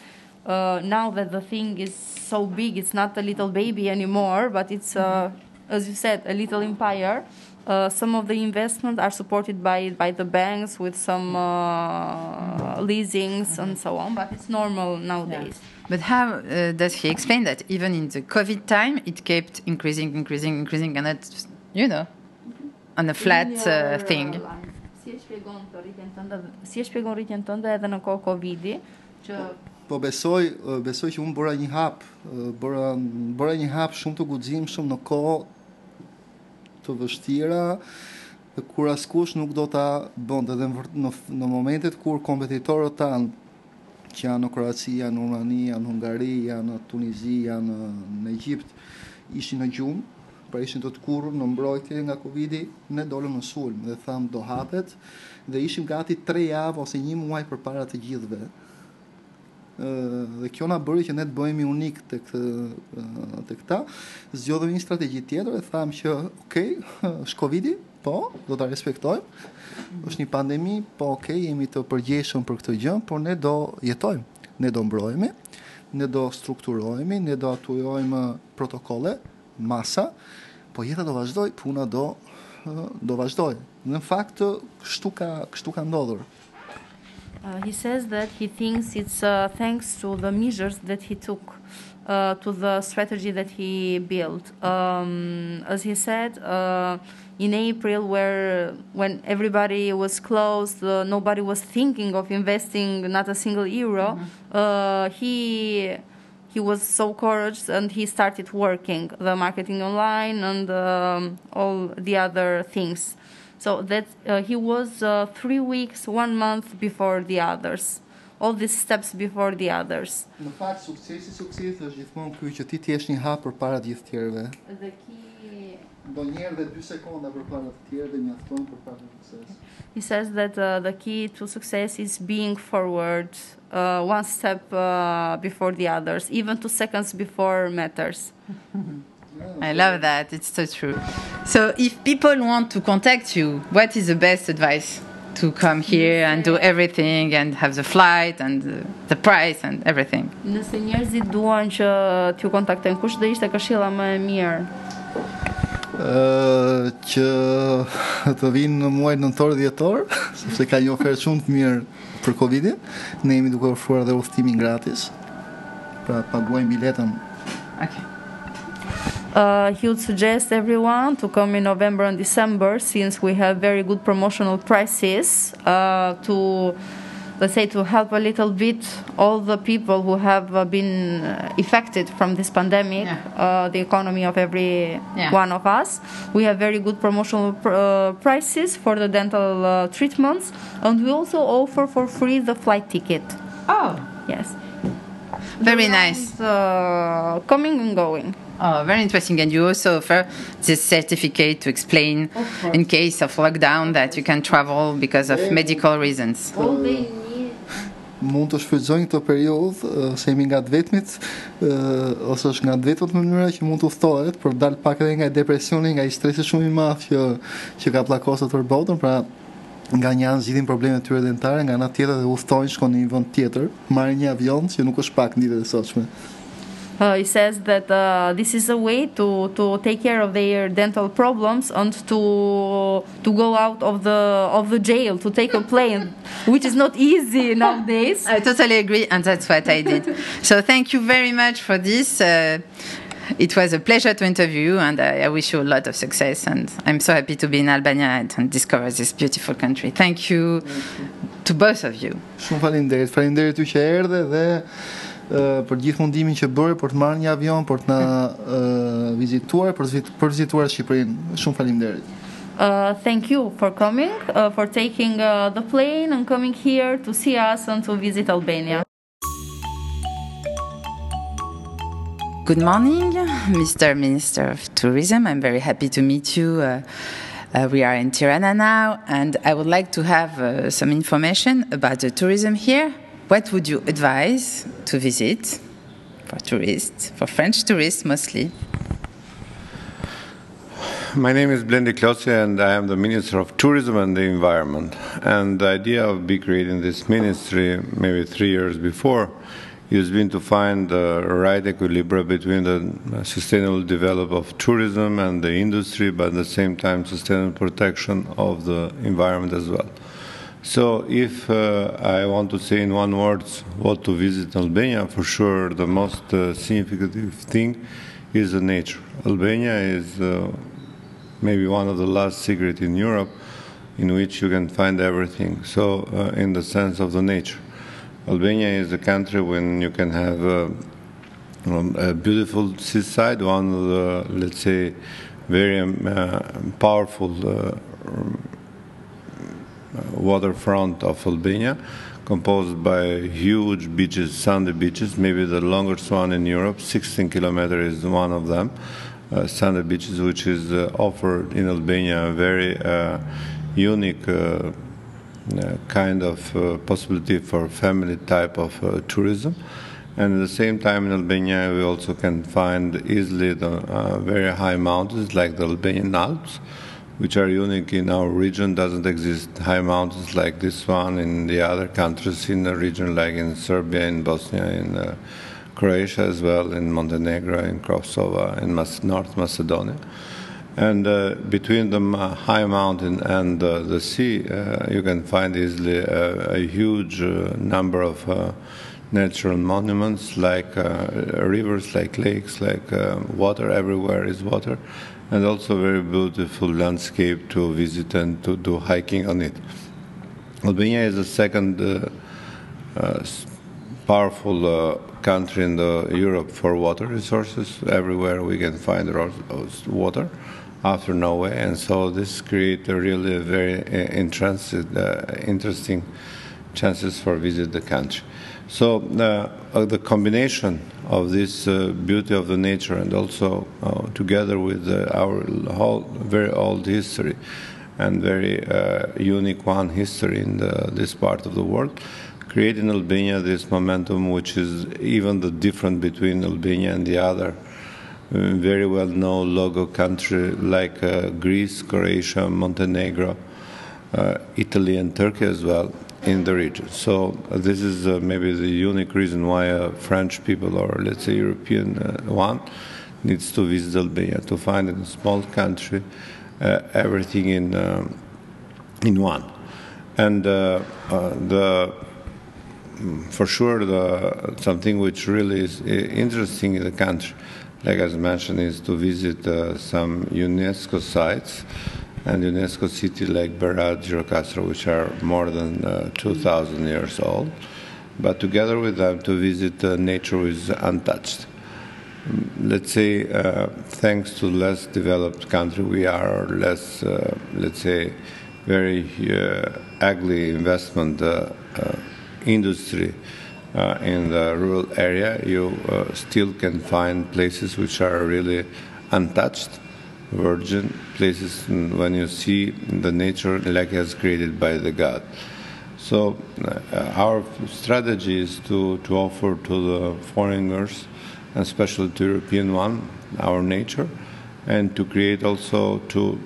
uh, now that the thing is so big, it's not a little baby anymore, but it's uh, as you said, a little empire. Uh, some of the investments are supported by by the banks with some uh, leasings and so on, but it's normal nowadays. But how uh, does he explain that even in the COVID time, it kept increasing, increasing, increasing, and that's, you know, on a flat uh, thing? Si e shpjegon të rritjen tënde, si e shpjegon rritjen tënde edhe në kohë Covidi, që Po besoj, besoj që unë bëra një hap, bëra bëra një hap shumë të guximshëm në kohë të vështira dhe kur askush nuk do ta bënte dhe në, në, momentet kur kompetitorët tanë që janë në Kroaci, në Rumani, në Hungari, në Tunizi, janë në, Egjipt, ishin në gjumë, pra ishin të të kurrë në mbrojtje nga Covidi, ne dolëm në sulm dhe tham do hapet dhe ishim gati tre javë ose një muaj përpara të gjithëve. Dhe kjo na bëri që ne të bëhemi unik tek tek këta. Zgjodhëm një strategji tjetër e tham që, okay, [LAUGHS] është Covidi, po, do ta respektojmë. Është një pandemi, po okay, jemi të përgjeshëm për këtë gjë, por ne do jetojmë, ne do mbrohemi, ne do strukturohemi, ne do atujojmë protokolle, masa, po jeta do vazhdoj, puna do do vazhdoj. Në fakt kështu ka kështu ka ndodhur. Uh, he says that he thinks it's uh, thanks to the measures that he took, uh, to the strategy that he built. Um, as he said, uh, in April, where when everybody was closed, uh, nobody was thinking of investing not a single euro. Uh, he he was so courageous and he started working the marketing online and um, all the other things. So that uh, he was uh, three weeks, one month before the others. All these steps before the others. Në fakt suksesi sukses është gjithmonë ky që ti të jesh një hap përpara të gjithë tjerëve. The key. Ndonjëherë dhe 2 sekonda përpara të tjerëve mjaftojnë për pasur sukses. He says that uh, the key to success is being forward, uh, one step uh, before the others, even two seconds before matters. [LAUGHS] I love that. It's so true. So, if people want to contact you, what is the best advice? To come here and do everything and have the flight and the, the price and everything. Nëse njerëzit duan që t'ju kontaktojnë, kush do ishte këshilla më e mirë? Ë që të vinë në muajin nëntor dhjetor, sepse ka një ofertë shumë të mirë për Covidin. Ne jemi duke ofruar edhe udhëtimin gratis. Pra paguajmë biletën Okay. Uh, he would suggest everyone to come in November and December since we have very good promotional prices uh, to let's say to help a little bit all the people who have uh, been affected from this pandemic Yeah. uh, the economy of every Yeah. one of us we have very good promotional pr- uh, prices for the dental uh, treatments and we also offer for free the flight ticket Oh, yes very nice. uh, coming and going Oh, very interesting. And you also offer this certificate to explain, in case of lockdown, that you can travel because of medical reasons. need mund të shfrytëzojnë këtë periudhë uh, se jemi nga të vetmit uh, ose është nga të vetët mënyra që mund të udhtohet për dal pak edhe nga depresioni, nga i stresi shumë i madh që që ka pllakosur për botën, pra nga një anë zgjidhin problemet e tyre dentare, nga ana tjetër dhe udhtojnë shkon në një vend tjetër, marrin një avion që nuk është pak ditët e sotshme. Uh, he says that uh, this is a way to, to take care of their dental problems and to to go out of the of the jail to take a plane, which is not easy [LAUGHS] nowadays. I totally agree, and that's what I did. so thank you very much for this. Uh, it was a pleasure to interview you, and I, I wish you a lot of success. And I'm so happy to be in Albania and, and discover this beautiful country. Thank you to both of you. Shumë faleminderit. Faleminderit ty që erdhe dhe për gjithë mundimin që bëre për të marrë një avion, për të na uh, vizituar, për të për vizituar Shqipërinë. Shumë faleminderit. Uh, thank you for coming, uh, for taking uh, the plane and coming here to see us and to visit Albania. Good morning, Mr. Minister of Tourism. I'm very happy to meet you. Uh, uh, we are in Tirana now, and I would like to have uh, some information about the tourism here. What would you advise to visit for tourists, for French tourists mostly? My name is Blendi Klosi and I am the Minister of Tourism and the Environment. And the idea of be creating this ministry maybe three years before has been to find the right equilibrium between the sustainable development of tourism and the industry, but at the same time sustainable protection of the environment as well. So, if uh, I want to say in one word what to visit Albania, for sure the most uh, significant thing is the nature. Albania is uh, maybe one of the last secret in Europe in which you can find everything. So, uh, in the sense of the nature, Albania is a country when you can have uh, um, a beautiful seaside, one of the, let's say, very um, uh, powerful waterfront of Albania, composed by huge beaches, sandy beaches, maybe the longest one in Europe, 16 kilometers is one of them, uh, sandy beaches, which is uh, offered in Albania a very uh, unique uh, uh, kind of uh, possibility for family type of uh, tourism. And at the same time, in Albania, we also can find easily the uh, very high mountains like the Albanian Alps, which are unique in our region. Doesn't exist high mountains like this one in the other countries in the region, like in Serbia, in Bosnia, in uh, Croatia as well, in Montenegro, in Kosovo, in Mas- North Macedonia. And uh, between the uh, high mountain and uh, the sea, uh, you can find easily a, a huge uh, number of uh, natural monuments, like uh, rivers, like lakes, like uh, water. Everywhere is water, and also very beautiful landscape to visit and to do hiking on it. Albania is the second uh, uh, powerful uh, country in Europe for water resources. Everywhere we can find water after Norway, and so this creates a really very uh, uh, interesting chances for visit the country. So uh, the combination of this uh, beauty of the nature and also uh, together with uh, our whole very old history and very uh, unique one history in the, this part of the world, create in Albania this momentum, which is even the difference between Albania and the other uh, very well known logo country like Greece, Croatia, Montenegro, Italy, and Turkey as well in the region. So uh, this is uh, maybe the unique reason why uh, French people or let's say European uh, one needs to visit Albania to find in a small country uh, everything in um, in one. And uh, uh, the for sure the something which really is uh, interesting in the country like as mentioned, is to visit uh, some UNESCO sites and UNESCO city like Berat, Gjirokastra, which are more than uh, 2,000 years old. But together with them to visit uh, nature is untouched. Mm, let's say, uh, thanks to less developed country we are, less, uh, let's say, very uh, ugly investment industry uh, in the rural area, you still can find places which are really untouched, virgin places when you see the nature like as created by the God. So uh, our strategy is to, to offer to the foreigners, and especially to European one, our nature, and to create also to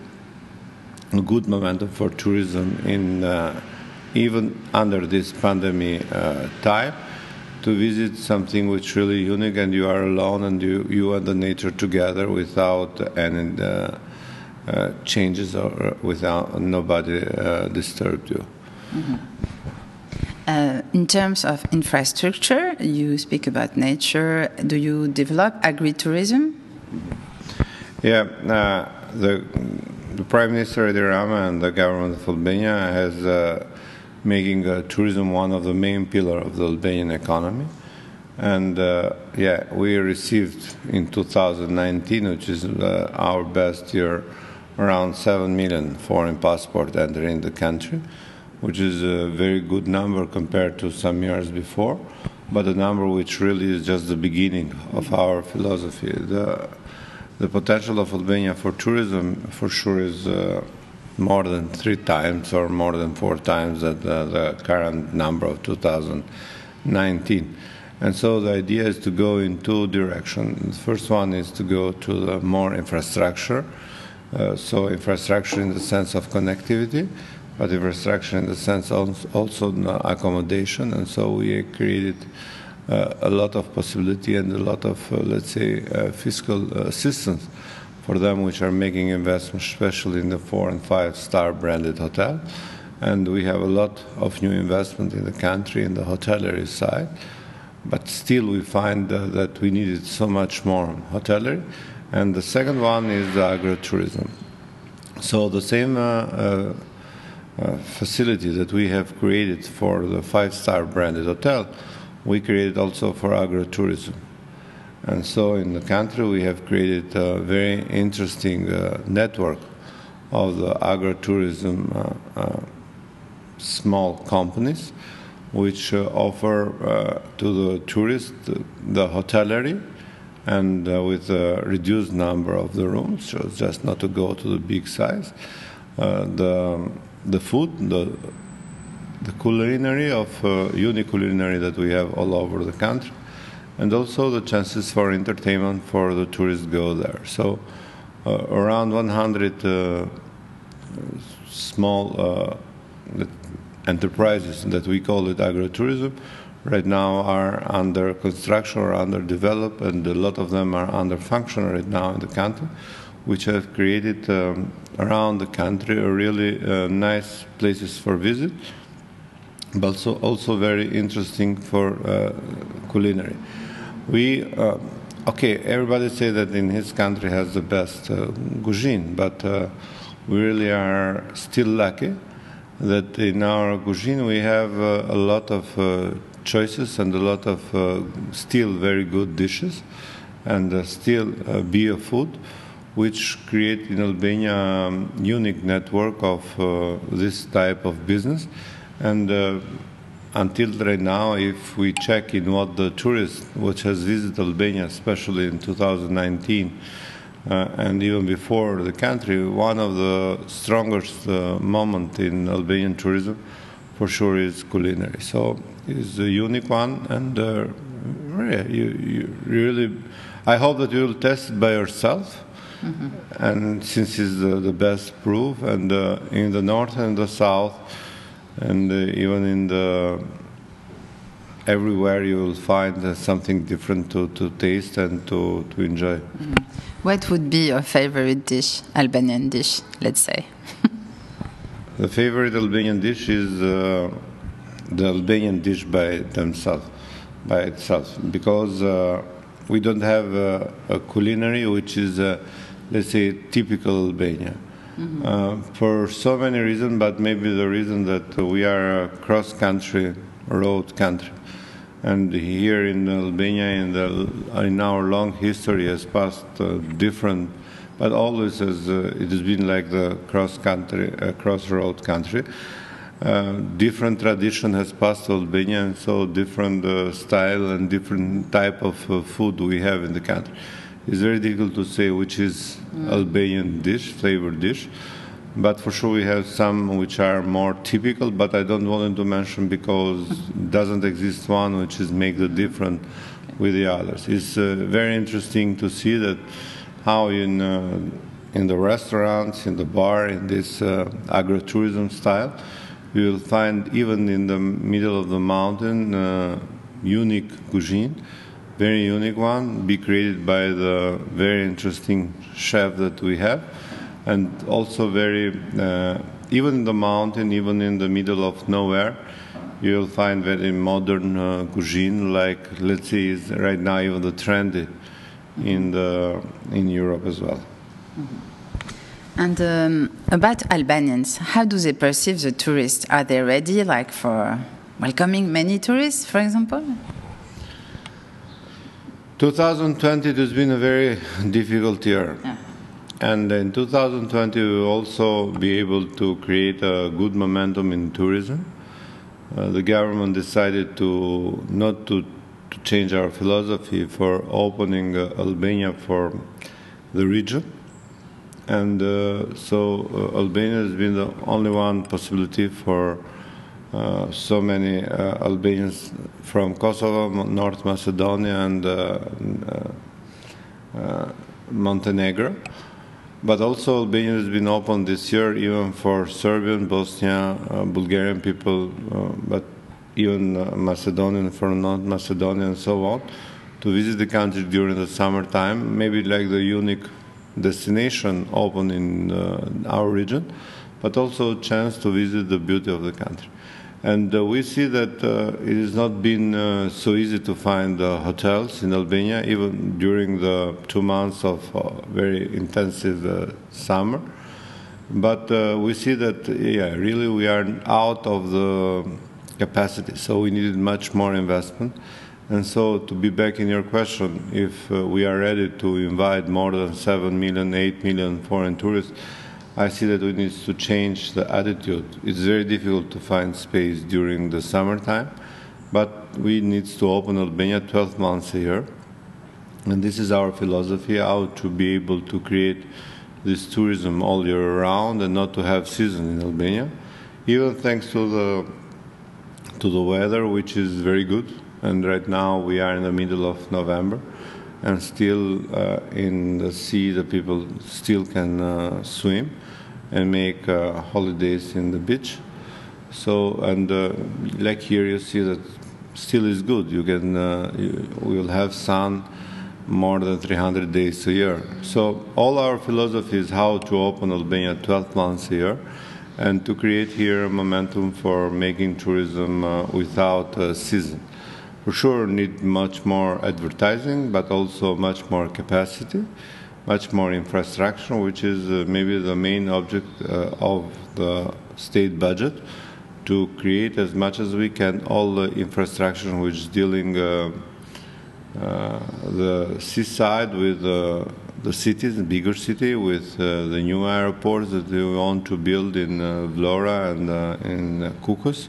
a good momentum for tourism in uh, even under this pandemic uh, time to visit something which really unique and you are alone and you, you and the nature together without any uh, uh, changes or without nobody uh, disturbed you. Mm-hmm. Uh, in terms of infrastructure, you speak about nature. Do you develop agritourism? Yeah, uh, the, the Prime Minister Edi Rama and the government of Albania has uh, making uh, tourism one of the main pillars of the Albanian economy. And uh, yeah, we received in 2019, which is uh, our best year, around 7 million foreign passports entering the country, which is a very good number compared to some years before, but a number which really is just the beginning of our philosophy. The, the potential of Albania for tourism, for sure, is uh, more than three times or more than four times the, the current number of 2019. And so the idea is to go in two directions. The first one is to go to more infrastructure. Uh, so infrastructure in the sense of connectivity, but infrastructure in the sense of also accommodation. And so we created uh, a lot of possibility and a lot of, uh, let's say, uh, fiscal assistance for them which are making investments, especially in the four and five star branded hotel. And we have a lot of new investment in the country in the hotellerie side. But still, we find uh, that we needed so much more hotelery. And the second one is the agrotourism. So the same uh, uh, uh facility that we have created for the five star branded hotel, we created also for agrotourism. And so in the country, we have created a very interesting uh, network of the agritourism uh, uh, small companies which uh, offer uh, to the tourists the hotellerie and uh, with a reduced number of the rooms, so just not to go to the big size. the, the food, the, the culinary of unique culinary that we have all over the country and also the chances for entertainment for the tourists go there. So uh, around 100 uh, small uh, enterprises that we call it agrotourism right now are under construction or under developed, and a lot of them are under function right now in the country, which have created um, around the country a really uh, nice places for visit, but also, also very interesting for uh, culinary. We, uh, okay, everybody say that in his country has the best uh, cuisine, but uh, we really are still lucky that in our cuisine we have uh, a lot of uh, choices and a lot of uh, still very good dishes and still bio food which create in Albania um, unique network of this type of business. And until right now, if we check in what the tourist which has visited Albania, especially in 2019, uh, and even before the country, one of the strongest uh, moment in Albanian tourism, for sure, is culinary. So it's a unique one, and uh, you, you really, I hope that you will test it by yourself. Mm-hmm. And since it's the, the best proof, and uh, in the north and the south, and uh, even in the everywhere you will find uh, something different to, to taste and to, to enjoy. Mm. What would be your favorite dish, Albanian dish, let's say? [LAUGHS] the favorite Albanian dish is uh, the Albanian dish by themselves, by itself, because uh, we don't have a, a culinary which is, uh, let's say, typical Albania. Uh, for so many reasons, but maybe the reason that we are a cross-country road country. And here in Albania, in, the, in our long history, has passed uh, different, but always has, uh, it has been like the cross-country, uh, crossroad country. Uh, different tradition has passed Albania, and so different uh, style and different type of food we have in the country. It's very difficult to say which is mm. Albanian dish, flavored dish, but for sure we have some which are more typical. But I don't want to mention because [LAUGHS] doesn't exist one which is make the difference with the others. It's uh, very interesting to see that how in uh, in the restaurants, in the bar, in this agro-tourism style you will find even in the middle of the mountain uh, unique cuisine, very unique one, be created by the very interesting chef that we have, and also very uh, even in the mountain, even in the middle of nowhere, you will find very modern uh, cuisine, like let's say is right now even the trendy in the in Europe as well. Mm-hmm. And um, about Albanians, how do they perceive the tourists? Are they ready, like for welcoming many tourists, for example? 2020 has been a very difficult year. Yeah. And in 2020, we will also be able to create a good momentum in tourism. Uh, the government decided to not to, to change our philosophy for opening uh, Albania for the region and uh, so uh, Albania has been the only one possibility for uh, so many uh, Albanians from Kosovo, North Macedonia, and uh, uh, Montenegro. But also Albania has been open this year even for Serbian, Bosnia, Bulgarian people, but even Macedonian, from North Macedonia, and so on, to visit the country during the summertime. Maybe like the unique destination open in uh, our region, but also a chance to visit the beauty of the country. And uh, we see that uh, it has not been uh, so easy to find uh, hotels in Albania, even during the two months of uh, very intensive summer. But we see that, yeah, really we are out of the capacity, so we needed much more investment. And so, to be back in your question, if uh, we are ready to invite more than 7 million, 8 million foreign tourists, I see that we need to change the attitude. It's very difficult to find space during the summertime, but we need to open Albania 12 months a year. And this is our philosophy, how to be able to create this tourism all year round and not to have season in Albania, even thanks to the, to the weather, which is very good and right now we are in the middle of November, and still uh, in the sea the people still can uh, swim and make uh, holidays in the beach. So and uh, like here you see that still is good. You can uh, you will have sun more than 300 days a year. So all our philosophy is how to open Albania 12 months a year and to create here a momentum for making tourism uh, without a season for sure need much more advertising, but also much more capacity, much more infrastructure, which is uh, maybe the main object uh, of the state budget to create as much as we can all the infrastructure which is dealing uh, uh the seaside with uh, the cities, the bigger city, with the new airports that we want to build in Vlora and in Kukës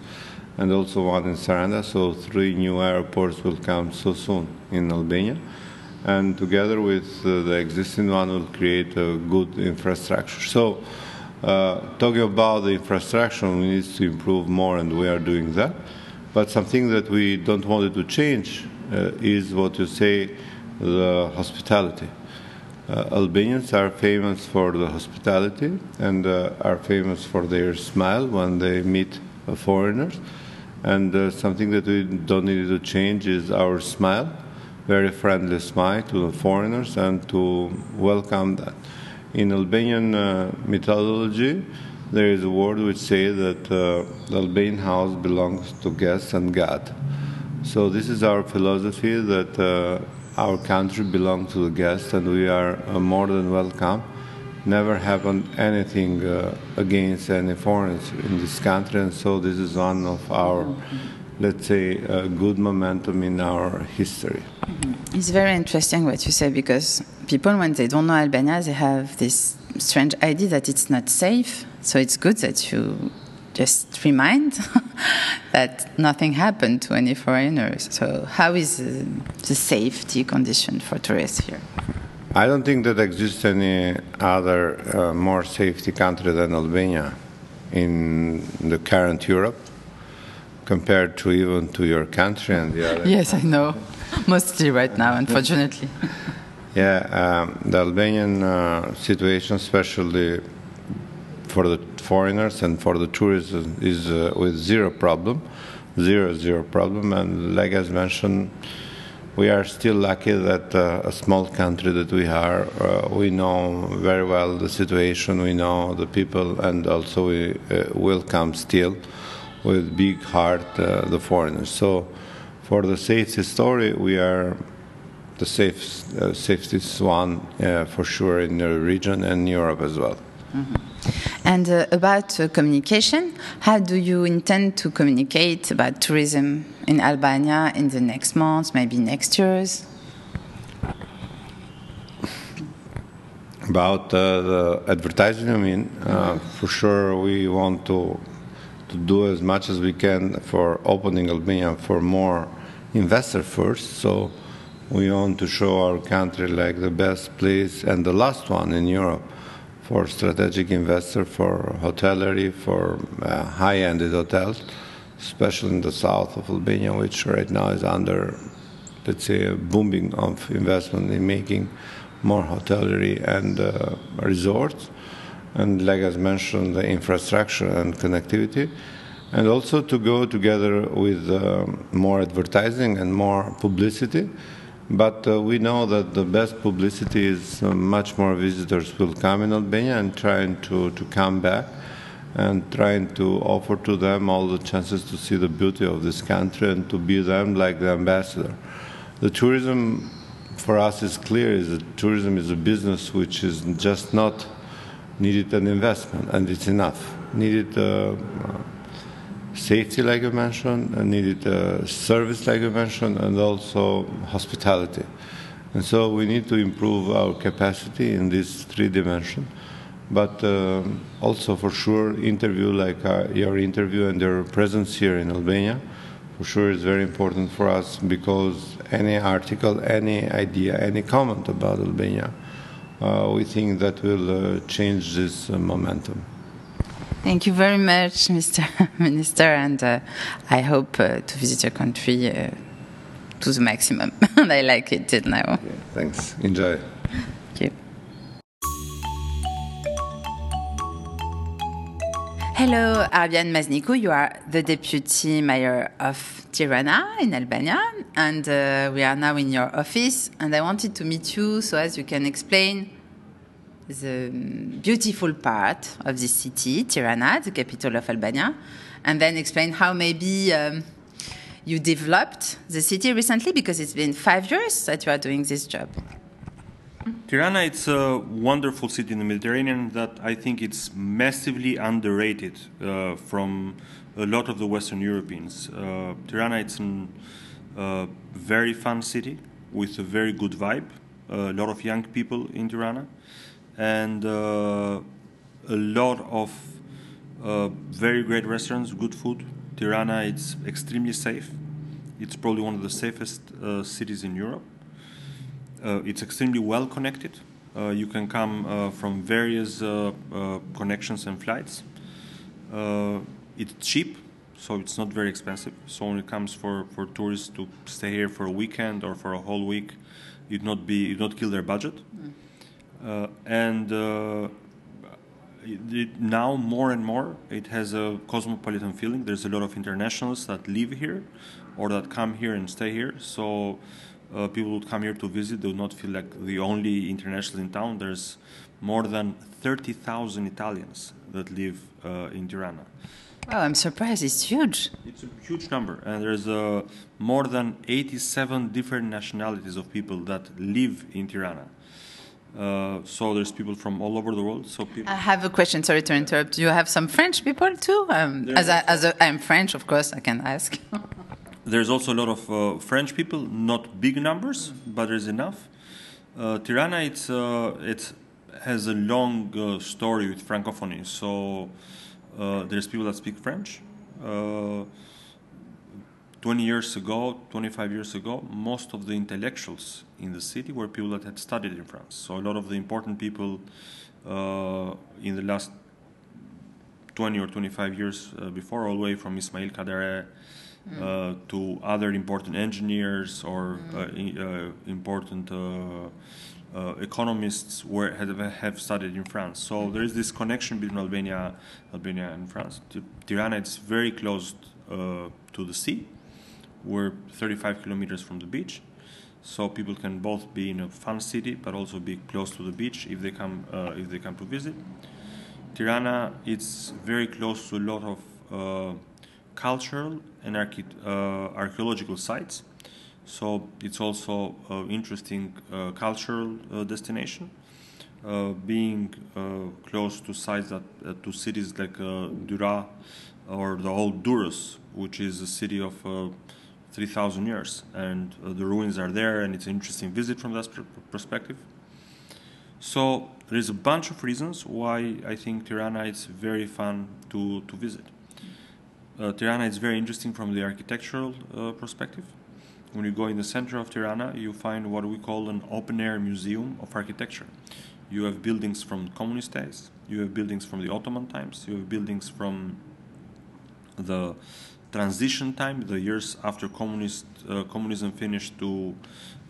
and also one in Saranda. So three new airports will come so soon in Albania. And together with uh, the existing one will create a good infrastructure. So uh, talking about the infrastructure, we need to improve more and we are doing that. But something that we don't want to change uh, is what you say, the hospitality. Uh, Albanians are famous for the hospitality and uh, are famous for their smile when they meet uh, foreigners. And something that we don't need to change is our smile, very friendly smile to the foreigners and to welcome that. In Albanian uh, mythology, there is a word which says that uh, the Albanian house belongs to guests and God. So this is our philosophy that uh, our country belongs to the guests, and we are uh, more than welcome. Never happened anything uh, against any foreigners in this country, and so this is one of our, let's say, uh, good momentum in our history. It's very interesting what you say because people, when they don't know Albania, they have this strange idea that it's not safe. So it's good that you just remind [LAUGHS] that nothing happened to any foreigners. So, how is uh, the safety condition for tourists here? I don't think that exists any other uh, more safety country than Albania in the current Europe compared to even to your country and the other. Yes, I know. [LAUGHS] Mostly right now, unfortunately. Yeah, um, the Albanian uh, situation, especially for the foreigners and for the tourists, is uh, with zero problem, zero zero problem. And like as mentioned, we are still lucky that uh, a small country that we are, uh, we know very well the situation, we know the people, and also we uh, welcome still with big heart uh, the foreigners. So, for the safety story, we are the safe, uh, safest one uh, for sure in the region and Europe as well. And uh, about uh, communication, how do you intend to communicate about tourism in Albania in the next months, maybe next years? About uh, the advertising, I mean, uh, for sure we want to to do as much as we can for opening Albania for more investor first. So we want to show our country like the best place and the last one in Europe for strategic investor, for hotellery, for uh, high-end hotels, especially in the south of Albania, which right now is under, let's say, a booming of investment in making more hotellery and uh, resorts. And like I mentioned, the infrastructure and connectivity. And also to go together with um, more advertising and more publicity but uh, we know that the best publicity is uh, much more visitors will come in Albania and trying to, to come back and trying to offer to them all the chances to see the beauty of this country and to be them like the ambassador. The tourism for us is clear is that tourism is a business which is just not needed an investment and it's enough. Needed uh, safety, like I mentioned, and needed uh, service, like I mentioned, and also hospitality. And so we need to improve our capacity in these three dimensions. But uh, also, for sure, interview like uh, your interview and your presence here in Albania, for sure, is very important for us because any article, any idea, any comment about Albania, we think that will uh, change this uh, momentum. Thank you very much, Mr. [LAUGHS] Minister, and uh, I hope uh, to visit your country uh, to the maximum. [LAUGHS] and I like it till now. Okay, thanks. Enjoy. Thank you. Hello, Arbjan Mazniku. You are the deputy mayor of Tirana in Albania, and uh, we are now in your office. And I wanted to meet you so as you can explain the beautiful part of this city, Tirana, the capital of Albania, and then explain how maybe um, you developed the city recently because it's been five years that you are doing this job. Tirana, it's a wonderful city in the Mediterranean that I think it's massively underrated uh, from a lot of the Western Europeans. Uh, Tirana, it's a uh, very fun city with a very good vibe. a lot of young people in Tirana and uh, a lot of uh, very great restaurants, good food. Tirana, it's extremely safe. It's probably one of the safest uh, cities in Europe. Uh, it's extremely well connected. Uh, you can come uh, from various connections and flights. It's cheap, so it's not very expensive. So when it comes for, for tourists to stay here for a weekend or for a whole week, you'd not be you'd not kill their budget. Mm. Uh, and uh, it, now more and more it has a cosmopolitan feeling. There's a lot of internationals that live here or that come here and stay here. So uh, people would come here to visit. They would not feel like the only international in town. There's more than 30,000 Italians that live uh, in Tirana. Oh, I'm surprised. It's huge. It's a huge number, and there's uh, more than 87 different nationalities of people that live in Tirana. Uh, so there's people from all over the world. So people. I have a question. Sorry to interrupt. You have some French people too. Um, as I, as a, I'm French, of course, I can ask. [LAUGHS] There's also a lot of uh, French people, not big numbers, but there's enough. Uh, Tirana, it's uh, it has a long uh, story with francophony. So Uh, there's people that speak French. Uh, 20 years ago, 25 years ago, most of the intellectuals in the city were people that had studied in France. So a lot of the important people uh, in the last 20 or 25 years uh, before, all the way from Ismail Kadare uh, mm. to other important engineers or mm. uh, uh, economists were, have, have studied in France. So there is this connection between Albania, Albania and France. Tirana is very close to the sea. We're 35 kilometers from the beach so people can both be in a fun city but also be close to the beach if they come uh, if they come to visit. Tirana it's very close to a lot of uh, cultural and uh, archaeological sites. So it's also an interesting uh, cultural uh, destination. Uh, being uh, close to sites that uh, to cities like Dura or the old Durrës, which is a city of 3,000 years, and the ruins are there, and it's an interesting visit from that perspective. So there is a bunch of reasons why I think Tirana is very fun to, to visit. Uh, Tirana is very interesting from the architectural uh, perspective. When you go in the center of Tirana, you find what we call an open air museum of architecture. You have buildings from communist days, you have buildings from the Ottoman times, you have buildings from the transition time, the years after communist uh, communism finished to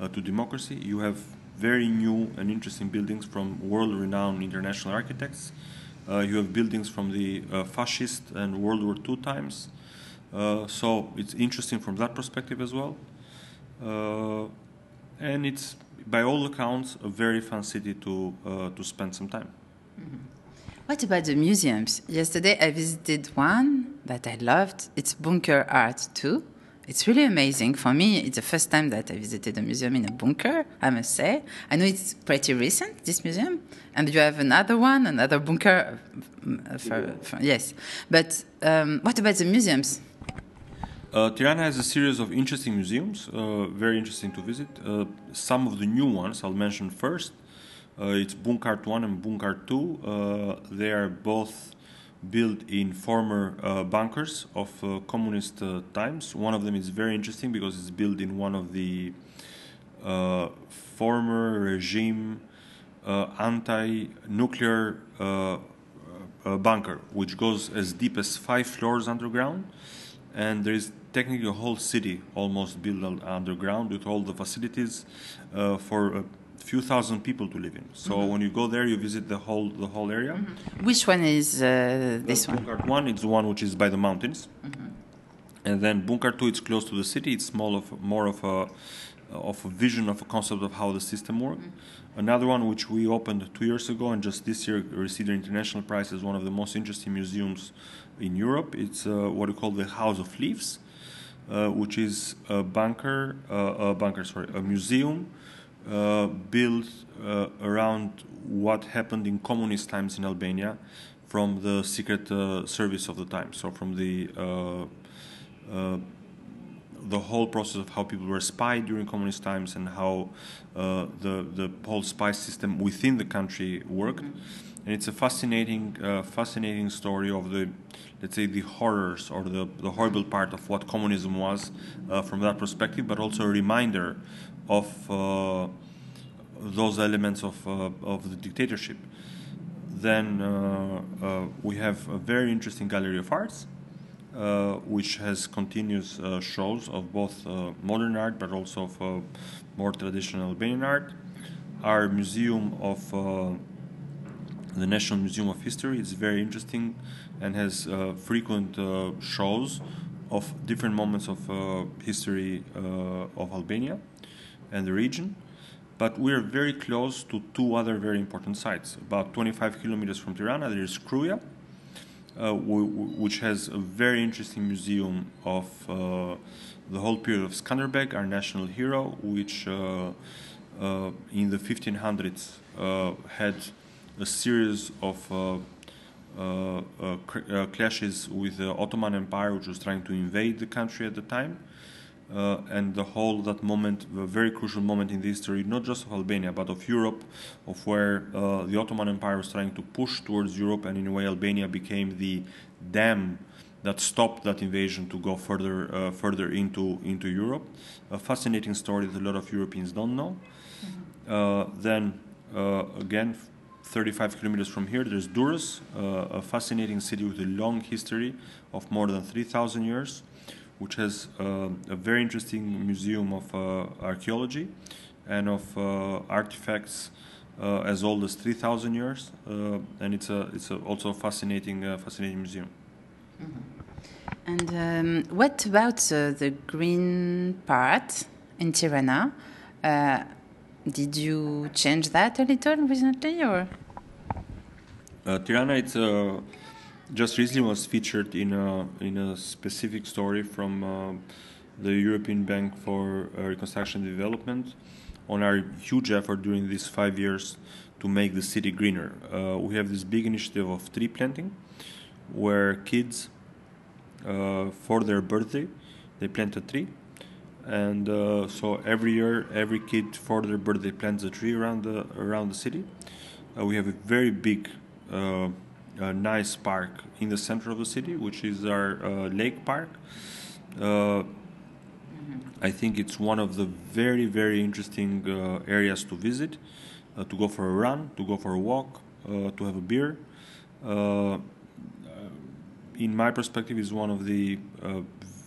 uh, to democracy. You have very new and interesting buildings from world-renowned international architects. Uh, you have buildings from the uh, fascist and World War II times. Uh, so it's interesting from that perspective as well. And it's, by all accounts, a very fun city to, to spend some time. Mm-hmm. What about the museums? Yesterday I visited one that I loved. It's Bunkart too. It's really amazing. For me, it's the first time that I visited a museum in a bunker, I must say. I know it's pretty recent, this museum. And you have another one, another bunker. Uh, for, for, yes. But um, what about the museums? Uh, Tirana has a series of interesting museums, uh, very interesting to visit. Uh, some of the new ones I'll mention first. Uh, it's Bunkart 1 and Bunkart 2. Uh, they are both built in former uh, bunkers of communist times. One of them is very interesting because it's built in one of the former regime anti-nuclear bunker, which goes as deep as five floors underground, and there is technically a whole city almost built underground with all the facilities for a few thousand people to live in. So mm-hmm. when you go there, you visit the whole the whole area. Mm-hmm. Which one is uh, this one? Bunkart one is the one which is by the mountains, mm-hmm. and then Bunkart two it's close to the city. It's more of more of a of a vision of a concept of how the system works. Mm-hmm. Another one which we opened two years ago and just this year received an international prize as one of the most interesting museums in Europe. It's uh, what we call the House of Leaves. Uh, which is a bunker, uh, a bunker, sorry, a museum uh, built around what happened in communist times in Albania from the secret service of the time. So from the the whole process of how people were spied during communist times and how uh, the the whole spy system within the country worked. And it's a fascinating uh, fascinating story of the let's say the horrors or the, the horrible part of what communism was uh, from that perspective, but also a reminder of uh, those elements of, uh, of the dictatorship. Then uh, we have a very interesting gallery of arts, which has continuous shows of both modern art but also of more traditional Albanian art. Our museum of the National Museum of History is very interesting and has uh, frequent uh, shows of different moments of uh, history of Albania and the region. But we're very close to two other very important sites. About 25 kilometers from Tirana, there is Kruja, uh, which has a very interesting museum of uh, the whole period of Skanderbeg, our national hero, which uh, uh in the 1500s uh, had a series of uh, clashes with the Ottoman Empire, which was trying to invade the country at the time. Uh, and the whole that moment, a very crucial moment in the history, not just of Albania but of Europe, of where uh, the Ottoman Empire was trying to push towards Europe, and in a way Albania became the dam that stopped that invasion to go further uh, further into into Europe. A fascinating story that a lot of Europeans don't know. Mm-hmm. then uh, again. 35 kilometers from here, there's Durrës, uh, a fascinating city with a long history of more than 3,000 years which has uh, a very interesting museum of uh, archaeology and of uh, artifacts as old as 3,000 years, and it's a it's a also a fascinating fascinating museum. Mm-hmm. And um, what about the green part in Tirana? Did you change that a little recently, or? Tirana, it's a just recently was featured in a in a specific story from uh, the European Bank for uh, Reconstruction and Development on our huge effort during these five years to make the city greener. Uh, we have this big initiative of tree planting, where kids, uh, for their birthday, they plant a tree, and uh, so every year, every kid for their birthday plants a tree around the around the city. Uh, we have a very big a nice park in the center of the city, which is our uh, lake park. Uh, I think it's one of the very, very interesting uh, areas to visit, uh, to go for a run, to go for a walk, uh, to have a beer. Uh, in my perspective, is one of the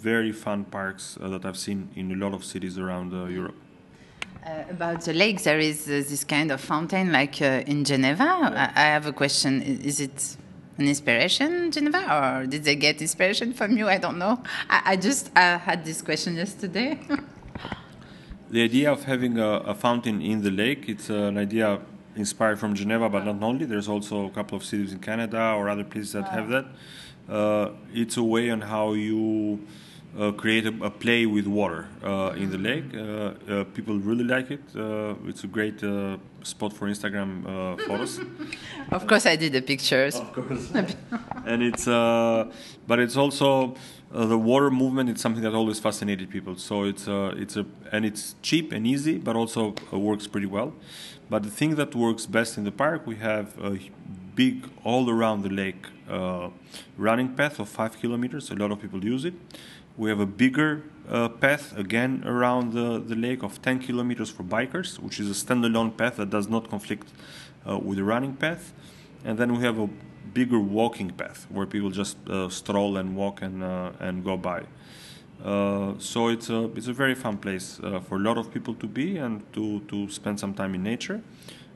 very fun parks that I've seen in a lot of cities around Europe. Uh, about the lake, there is uh, this kind of fountain like uh, in Geneva. I, I, have a question. Is it an inspiration, Geneva, or did they get inspiration from you? I don't know. I, I just had this question yesterday. [LAUGHS] the idea of having a, a, fountain in the lake, it's an idea inspired from Geneva, but not only. There's also a couple of cities in Canada or other places that wow. have that. Uh, it's a way on how you uh, create a, a, play with water uh, in the lake. Uh, uh people really like it. Uh, it's a great uh, spot for Instagram photos. [LAUGHS] of course, I did the pictures. Of course, [LAUGHS] and it's but it's also the water movement. It's something that always fascinated people. So it's it's a and it's cheap and easy, but also works pretty well. But the thing that works best in the park, we have a big all around the lake running path of five kilometers. A lot of people use it we have a bigger uh, path again around the, the lake of 10 kilometers for bikers, which is a standalone path that does not conflict uh, with the running path. And then we have a bigger walking path where people just uh, stroll and walk and, uh, and go by. Uh, so it's a, it's a very fun place uh, for a lot of people to be and to, to spend some time in nature.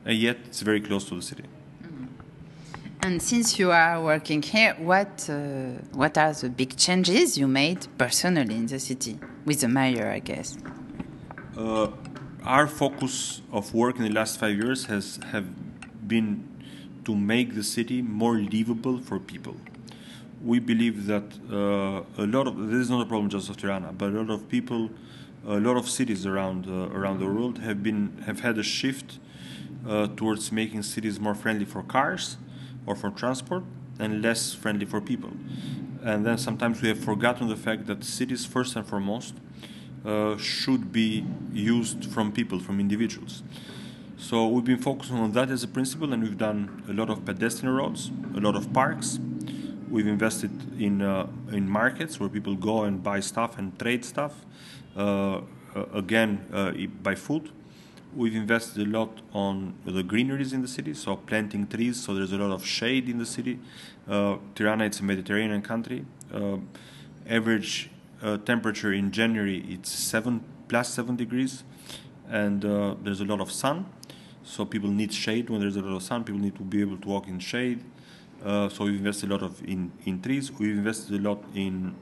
And yet it's very close to the city. And since you are working here, what uh, what are the big changes you made personally in the city with the mayor, I guess? Uh, our focus of work in the last five years has have been to make the city more livable for people. We believe that uh, a lot of this is not a problem just of Tirana, but a lot of people, a lot of cities around uh, around the world have been have had a shift uh, towards making cities more friendly for cars or for transport and less friendly for people. And then sometimes we have forgotten the fact that cities, first and foremost, uh, should be used from people, from individuals. So we've been focusing on that as a principle, and we've done a lot of pedestrian roads, a lot of parks. We've invested in uh, in markets where people go and buy stuff and trade stuff. Uh, uh again, uh, by food, We've invested a lot on the greeneries in the city, so planting trees, so there's a lot of shade in the city. Uh, Tirana, it's a Mediterranean country. Uh, average uh, temperature in January, it's seven plus seven degrees, and uh, there's a lot of sun. So people need shade when there's a lot of sun. People need to be able to walk in shade. Uh, so we've invested a lot of in, in trees. We've invested a lot in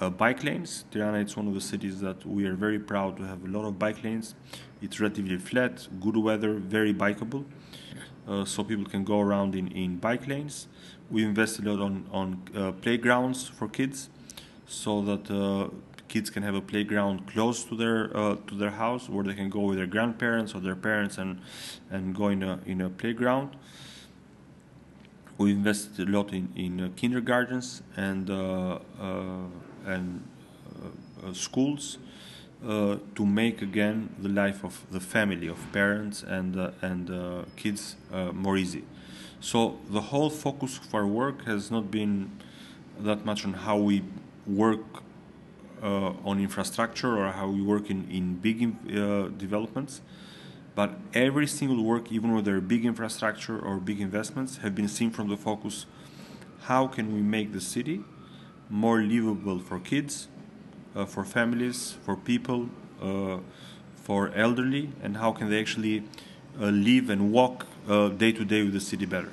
uh, bike lanes. Tirana is one of the cities that we are very proud to have a lot of bike lanes. It's relatively flat, good weather, very bikeable. uh, so people can go around in, in bike lanes. We invest a lot on, on uh, playgrounds for kids so that uh, kids can have a playground close to their uh, to their house where they can go with their grandparents or their parents and and go in a in a playground. We invested a lot in in uh, kindergartens and uh, and schools uh, to make again the life of the family, of parents and uh, and uh, kids uh, more easy. So the whole focus of our work has not been that much on how we work uh, on infrastructure or how we work in in big uh, developments, but every single work, even with their big infrastructure or big investments, have been seen from the focus: how can we make the city more livable for kids, uh, for families, for people, uh, for elderly, and how can they actually uh, live and walk day to day with the city better.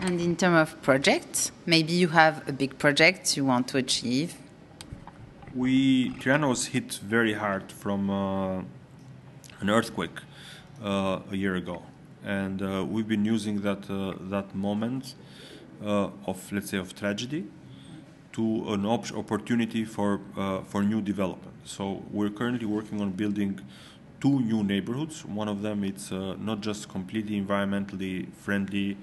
And in terms of projects, maybe you have a big project you want to achieve. We Tirana was hit very hard from uh, an earthquake uh, a year ago, and uh, we've been using that that moment of let's say of tragedy to an op- opportunity for uh, for new development. So we're currently working on building two new neighborhoods. One of them it's uh, not just completely environmentally friendly,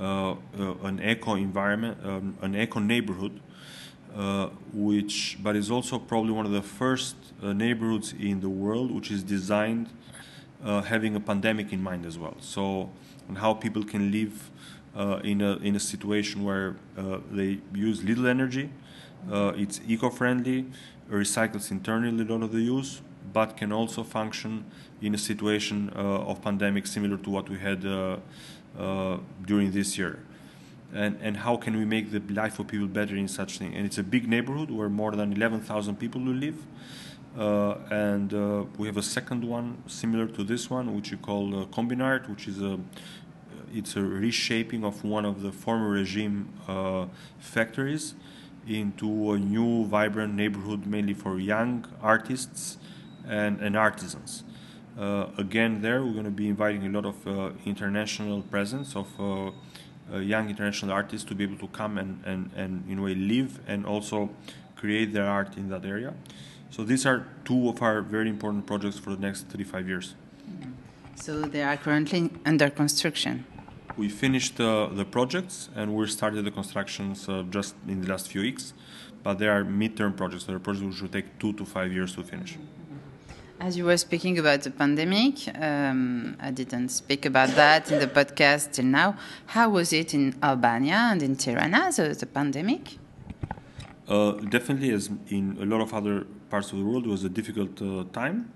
uh, uh an eco environment, um, an eco neighborhood, uh, which but is also probably one of the first uh, neighborhoods in the world which is designed having a pandemic in mind as well. So and how people can live in, a, in a situation where uh, they use little energy, uh, it's eco-friendly, recycles internally a lot of the use, but can also function in a situation of pandemic similar to what we had during this year. And, and how can we make the life of people better in such thing? And it's a big neighborhood where more than 11,000 people will live. Uh, and uh, we have a second one similar to this one, which we call uh, Combinart, which is a it's a reshaping of one of the former regime uh, factories into a new vibrant neighborhood mainly for young artists and, and artisans. Uh, again, there we're going to be inviting a lot of uh, international presence of uh, uh, young international artists to be able to come and, and, and in a way live and also create their art in that area. So these are two of our very important projects for the next 35 years. So they are currently under construction we finished uh, the projects and we started the constructions uh, just in the last few weeks. But they are midterm projects. They are projects which will take two to five years to finish. As you were speaking about the pandemic, um, I didn't speak about that in the podcast till now. How was it in Albania and in Tirana, the, the pandemic? Uh, definitely, as in a lot of other parts of the world, it was a difficult uh, time.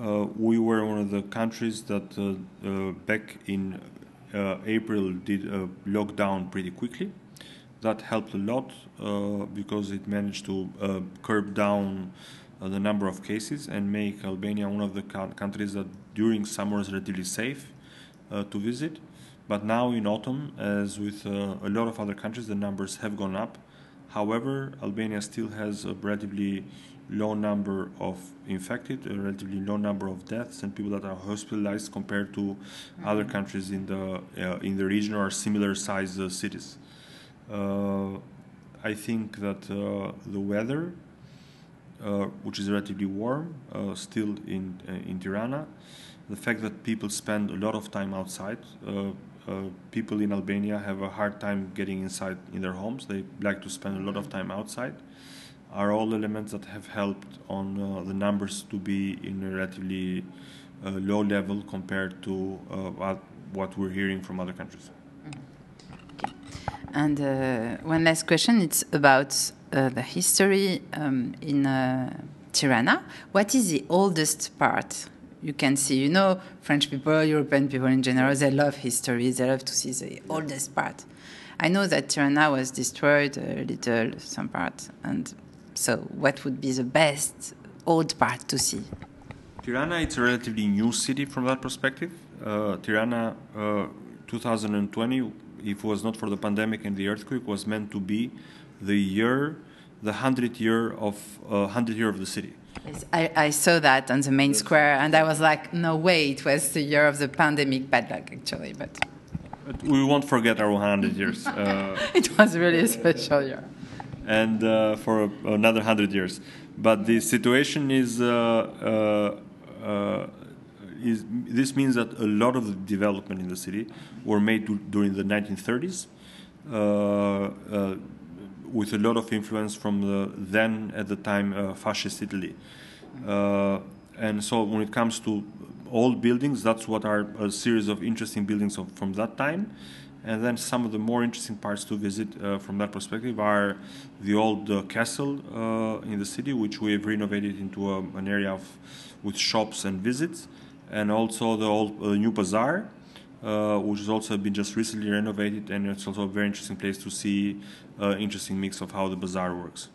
Uh, we were one of the countries that uh, uh, back in April did a lockdown pretty quickly. That helped a lot uh, because it managed to uh, curb down the number of cases and make Albania one of the countries that during summer is relatively safe to visit. But now in autumn, as with uh, a lot of other countries, the numbers have gone up. However, Albania still has a relatively low number of infected, a relatively low number of deaths, and people that are hospitalized compared to mm-hmm. other countries in the uh, in the region or similar sized uh, cities. Uh, I think that uh, the weather, uh, which is relatively warm, uh, still in in Tirana, the fact that people spend a lot of time outside. people in Albania have a hard time getting inside in their homes. They like to spend a lot of time outside are all elements that have helped on uh, the numbers to be in a relatively uh, low level compared to uh, what, we're hearing from other countries. Okay. And uh, one last question it's about uh, the history um, in uh, Tirana. What is the oldest part? You can see, you know, French people, European people in general, they love history, they love to see the oldest part. I know that Tirana was destroyed a little, some part, and so, what would be the best old part to see? Tirana, it's a relatively new city from that perspective. Uh, Tirana, uh, 2020, if it was not for the pandemic and the earthquake, was meant to be the year, the hundredth year of uh, hundred year of the city. Yes, I, I saw that on the main square, and I was like, no way, it was the year of the pandemic. Bad luck, actually, but But we won't forget our 100 years. Uh, [LAUGHS] it was really a special year. And uh, for another 100 years. But the situation is, uh, uh, uh, is, this means that a lot of the development in the city were made du- during the 1930s, uh, with a lot of influence from the then, at the time, fascist Italy. And so when it comes to old buildings, that's what are a series of interesting buildings of, from that time. And then some of the more interesting parts to visit uh, from that perspective are the old uh, castle uh, in the city, which we have renovated into a, an area of, with shops and visits, and also the old uh, new bazaar, uh, which has also been just recently renovated, and it's also a very interesting place to see uh, interesting mix of how the bazaar works.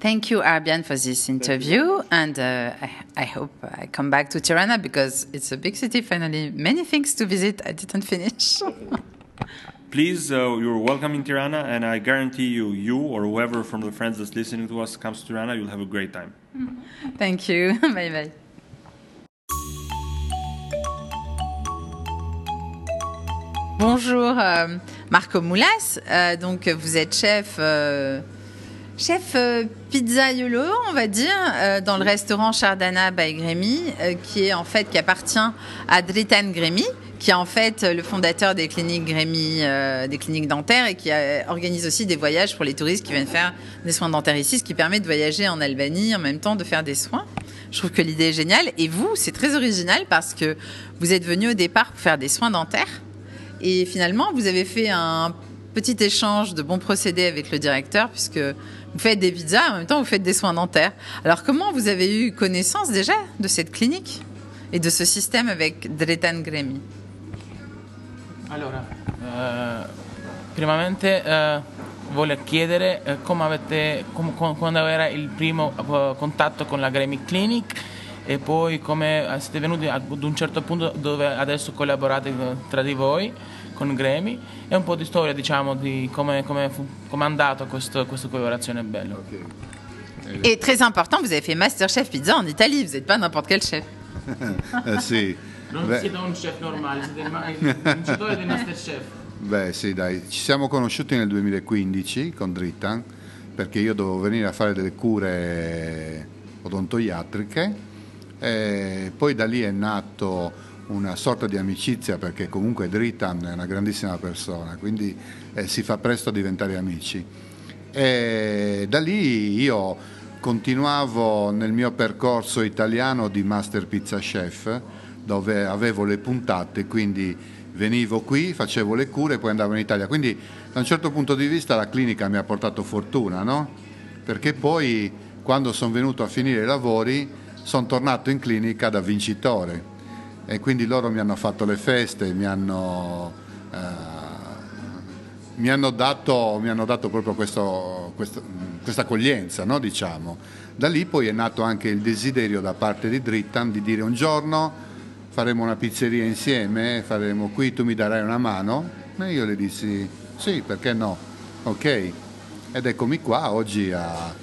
Thank you, Arbjan, for this interview, and uh, I, I hope I come back to Tirana because it's a big city. Finally, many things to visit. I didn't finish. [LAUGHS] Please, uh, you're welcome in Tirana, and I guarantee you, you or whoever from the friends that's listening to us comes to Tirana, you'll have a great time. [LAUGHS] Thank you. [LAUGHS] bye bye. Bonjour, euh, Marco Moulas. Euh, donc, vous êtes chef, euh, chef euh, pizzaiolo, on va dire, euh, dans le restaurant Chardana by Grémy, euh, qui est en fait qui appartient à Dritan Grémy, qui est en fait le fondateur des cliniques Grémy, euh, des cliniques dentaires, et qui organise aussi des voyages pour les touristes qui viennent faire des soins dentaires ici, ce qui permet de voyager en Albanie en même temps de faire des soins. Je trouve que l'idée est géniale. Et vous, c'est très original parce que vous êtes venu au départ pour faire des soins dentaires. Et finalement, vous avez fait un petit échange de bons procédés avec le directeur, puisque vous faites des pizzas, en même temps vous faites des soins dentaires. Alors comment vous avez eu connaissance déjà de cette clinique et de ce système avec Dretan Gremi? Allora, eh, primamente eh, voglio chiedere eh, come avete, com- quando era il primo eh, contatto con la Grammy Clinic e poi come siete venuti ad un certo punto dove adesso collaborate eh, tra di con Grammy e un po' di storia diciamo di come, come, fu- come è andato questo, questa collaborazione bella. Et très important, vous avez fait Masterchef Pizza en Italie, vous n'êtes pas n'importe quel chef. [LAUGHS] Eh, sì. Non Beh, siete un chef normale, siete il vincitore di Masterchef. Beh, sì, dai, ci siamo conosciuti nel 2015 con Dritan perché io dovevo venire a fare delle cure odontoiatriche e poi da lì è nato una sorta di amicizia perché comunque Dritan è una grandissima persona, quindi eh, si fa presto a diventare amici. E da lì io continuavo nel mio percorso italiano di Master Pizza Chef dove avevo le puntate, quindi venivo qui, facevo le cure e poi andavo in Italia. Quindi da un certo punto di vista la clinica mi ha portato fortuna, no? Perché poi quando sono venuto a finire i lavori sono tornato in clinica da vincitore e quindi loro mi hanno fatto le feste, mi hanno, eh, mi hanno, dato, mi hanno dato, proprio questo, questo, questa accoglienza, no? diciamo. Da lì poi è nato anche il desiderio da parte di Drittan di dire un giorno faremo una pizzeria insieme, faremo qui, tu mi darai una mano? E io le dissi sì, perché no? Ok. Ed eccomi qua oggi a,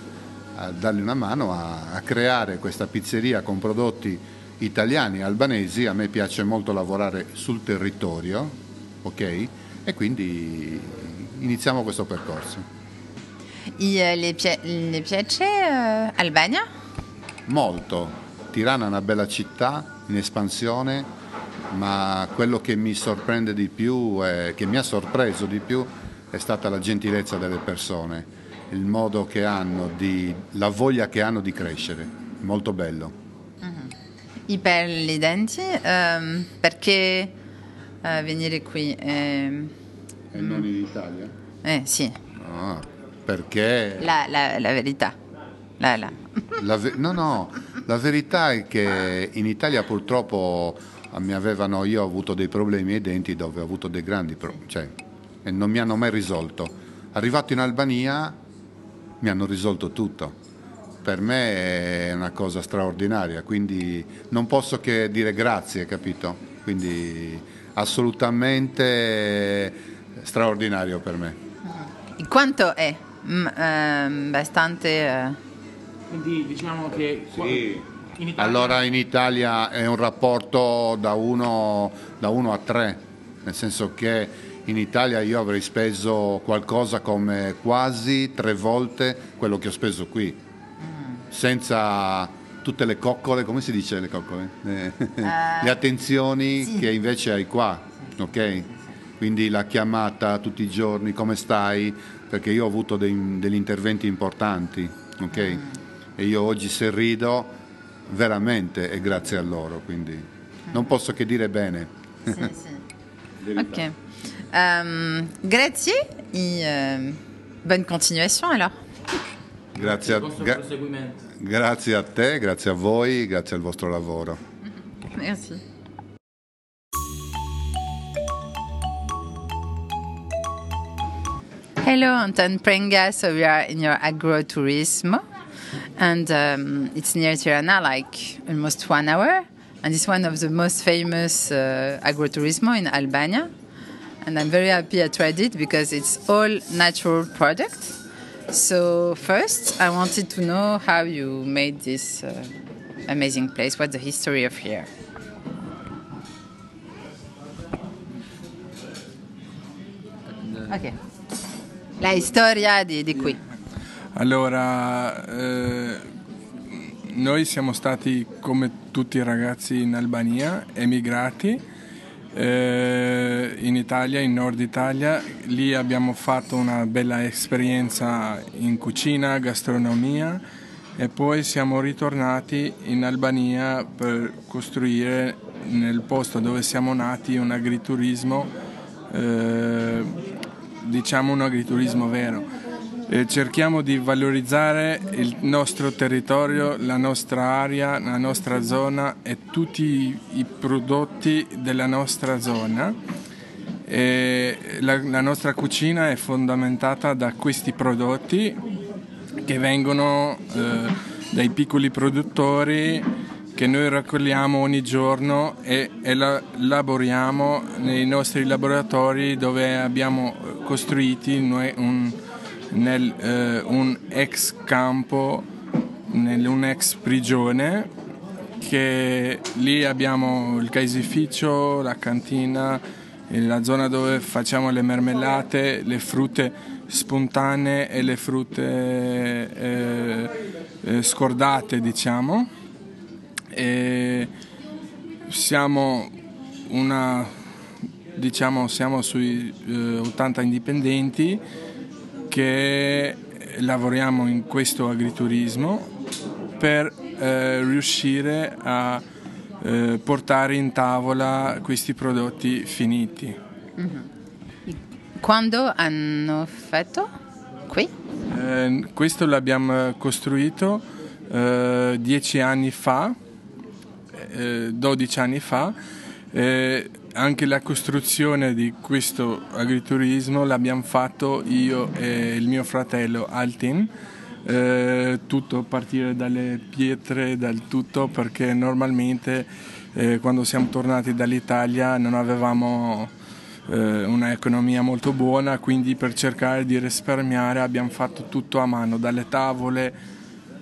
a dargli una mano a, a creare questa pizzeria con prodotti italiani, albanesi, a me piace molto lavorare sul territorio, ok? E quindi iniziamo questo percorso. E le, pia- le piace eh, Albania? Molto. Tirana è una bella città in espansione, ma quello che mi sorprende di più, è, che mi ha sorpreso di più, è stata la gentilezza delle persone, il modo che hanno di, la voglia che hanno di crescere. Molto bello. E per i denti, ehm, perché eh, venire qui? ehm, E non in Italia? eh, sì, No, perché... la, la- la verità. La- la. La ve- no, no, la verità è che in Italia purtroppo mi avevano, io ho avuto dei problemi ai denti dove ho avuto dei grandi problemi, cioè, e non mi hanno mai risolto. Arrivato in Albania mi hanno risolto tutto. Per me è una cosa straordinaria, quindi non posso che dire grazie, capito? Quindi assolutamente straordinario per me. Quanto è? Mm, ehm, bastante eh, Quindi diciamo che Sì. in Italia Allora in Italia è un rapporto da 1 a 3, nel senso che in Italia io avrei speso qualcosa come quasi tre volte quello che ho speso qui, senza tutte le coccole, come si dice le coccole? Eh, [LAUGHS] le attenzioni sì. che invece hai qua, ok? Quindi la chiamata tutti i giorni, come stai? Perché io ho avuto dei- degli interventi importanti, ok? E io oggi se rido veramente è grazie a loro, quindi non posso che dire bene. [LAUGHS] Ok. Euh, grazie et euh, bonne continuation alors. Grazie a, il vostro gra- proseguimento. grazie a te, grazie a voi, grazie al vostro lavoro. [LAUGHS] Merci. Hello, Anton Prenga. So we are in your agrotourismo, and um, it's near Tirana, like almost one hour. And it's one of the most famous uh, agrotourismo in Albania. And I'm very happy I tried it because it's all natural products. So first, I wanted to know how you made this uh, amazing place. What's the history of here? Ok. La storia di, di qui. Allora, eh, noi siamo stati come tutti i ragazzi in Albania, emigrati eh, in Italia, in Nord Italia. Lì abbiamo fatto una bella esperienza in cucina, gastronomia e poi siamo ritornati in Albania per costruire nel posto dove siamo nati un agriturismo, eh, diciamo un agriturismo vero. Cerchiamo di valorizzare il nostro territorio, la nostra area, la nostra zona e tutti i prodotti della nostra zona. La, la nostra cucina è fondamentata da questi prodotti che vengono eh, dai piccoli produttori che noi raccogliamo ogni giorno e elaboriamo nei nostri laboratori dove abbiamo costruiti noi un, nel, eh, un ex campo, nel, un ex prigione che lì abbiamo il caseificio, la cantina, la zona dove facciamo le mermellate, le frutte spontanee e le frutte eh, eh, scordate diciamo. E siamo una diciamo siamo sui eh, 80 indipendenti che lavoriamo in questo agriturismo per eh, riuscire a eh, portare in tavola questi prodotti finiti. Quando hanno fatto qui? Eh, questo l'abbiamo costruito eh, dieci anni fa, eh, 12 anni fa. Anche la costruzione di questo agriturismo l'abbiamo fatto io e il mio fratello Altin. Eh, tutto a partire dalle pietre, dal tutto, perché normalmente eh, quando siamo tornati dall'Italia non avevamo eh, un'economia molto buona, quindi per cercare di risparmiare abbiamo fatto tutto a mano, dalle tavole,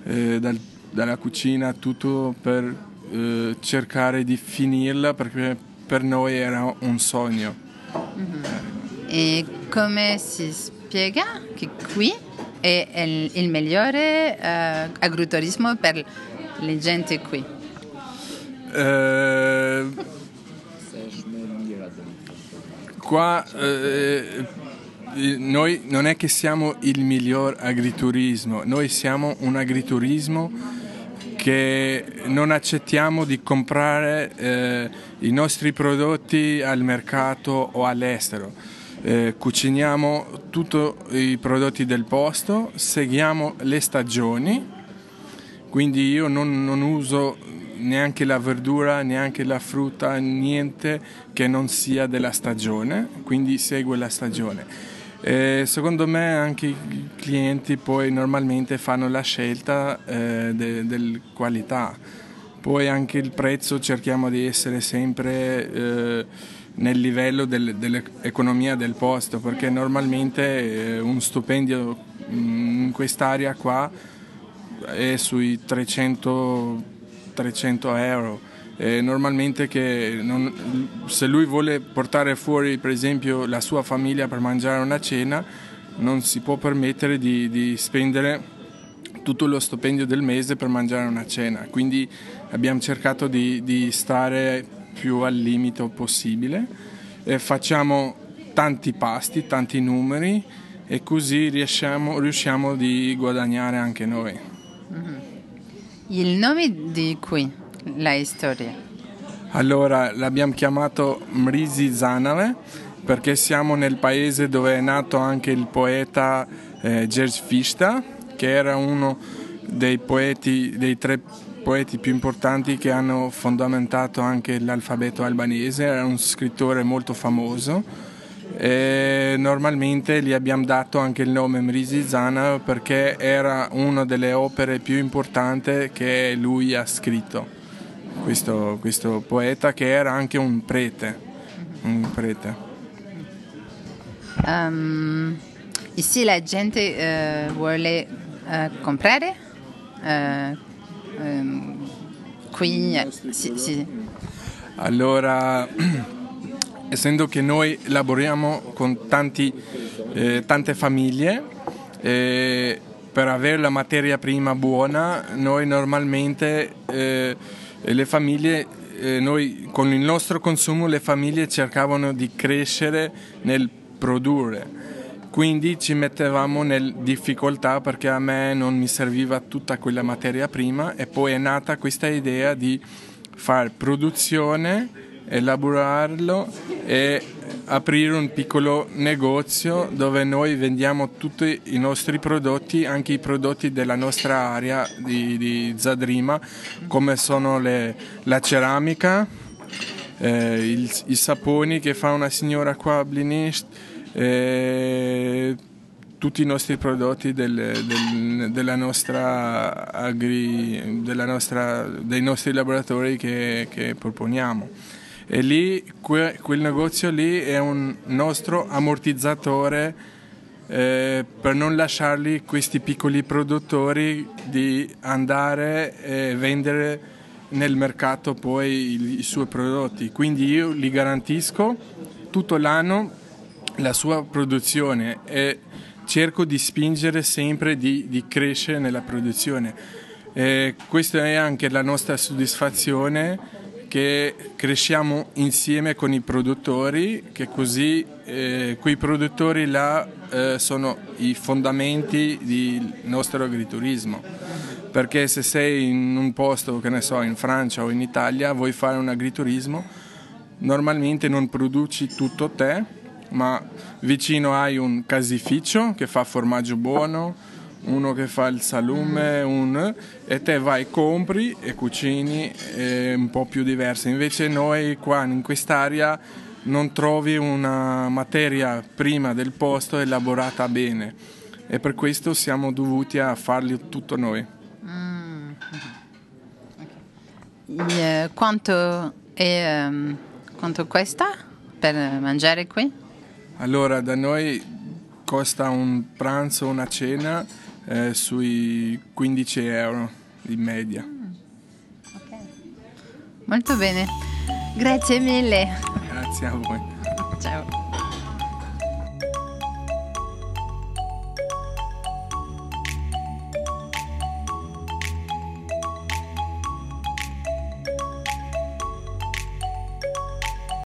eh, dal- dalla cucina, tutto per eh, cercare di finirla perché per noi era un sogno. E come si spiega che qui è il, il migliore eh, agriturismo per le gente qui? Eh, qua eh, noi non è che siamo il miglior agriturismo, noi siamo un agriturismo che non accettiamo di comprare eh, i nostri prodotti al mercato o all'estero. Eh, cuciniamo tutti i prodotti del posto, seguiamo le stagioni, quindi io non, non uso neanche la verdura, neanche la frutta, niente che non sia della stagione, quindi segue la stagione. Eh, secondo me anche i clienti poi normalmente fanno la scelta eh, de- del qualità, poi anche il prezzo cerchiamo di essere sempre eh, nel livello del- dell'economia del posto, perché normalmente eh, un stipendio mm, in quest'area qua è sui 300, 300 euro. E normalmente non, se lui vuole portare fuori per esempio la sua famiglia per mangiare una cena non si può permettere di, di spendere tutto lo stipendio del mese per mangiare una cena, quindi abbiamo cercato di, di stare più al limite possibile. E facciamo tanti pasti, tanti numeri e così riusciamo, riusciamo di guadagnare anche noi. Il nome di qui, la storia? Allora l'abbiamo chiamato Mrisi Zanale perché siamo nel paese dove è nato anche il poeta eh, George Fista, che era uno dei poeti, dei tre poeti più importanti che hanno fondamentato anche l'alfabeto albanese, era un scrittore molto famoso. E normalmente gli abbiamo dato anche il nome Mrisi Zana perché era una delle opere più importanti che lui ha scritto, questo, questo poeta che era anche un prete. Un prete. Um, ici la gente uh, vuole uh, comprare uh, um, qui sì, sì. allora [CLEARS THROAT] essendo che noi lavoriamo con tanti, eh, tante famiglie, eh, per avere la materia prima buona, noi normalmente eh, le famiglie, eh, noi, con il nostro consumo le famiglie cercavano di crescere nel produrre. Quindi ci mettevamo in difficoltà perché a me non mi serviva tutta quella materia prima e poi è nata questa idea di fare produzione elaborarlo e aprire un piccolo negozio dove noi vendiamo tutti i nostri prodotti, anche i prodotti della nostra area di, di Zadrima, come sono le, la ceramica, eh, il, i saponi che fa una signora qua a Blinist, eh, tutti i nostri prodotti del, del, della nostra agri, della nostra, dei nostri laboratori che, che proponiamo e lì que, quel negozio lì è un nostro ammortizzatore eh, per non lasciarli questi piccoli produttori di andare e vendere nel mercato poi i, i suoi prodotti. Quindi io gli garantisco tutto l'anno la sua produzione e cerco di spingere sempre di, di crescere nella produzione. E questa è anche la nostra soddisfazione che cresciamo insieme con i produttori, che così eh, quei produttori là eh, sono i fondamenti del nostro agriturismo. Perché se sei in un posto, che ne so, in Francia o in Italia, vuoi fare un agriturismo, normalmente non produci tutto te, ma vicino hai un casificio che fa formaggio buono, uno che fa il salume un, e te vai, compri e cucini è un po' più diverso. Invece noi qua in quest'area non trovi una materia prima del posto elaborata bene e per questo siamo dovuti a farli tutto noi. Mm. Okay. E, quanto, è, um, quanto costa per mangiare qui? Allora, da noi costa un pranzo, una cena eh, sui 15 euro in media. Mm. Okay. Molto bene, grazie mille. Grazie a voi. Ciao.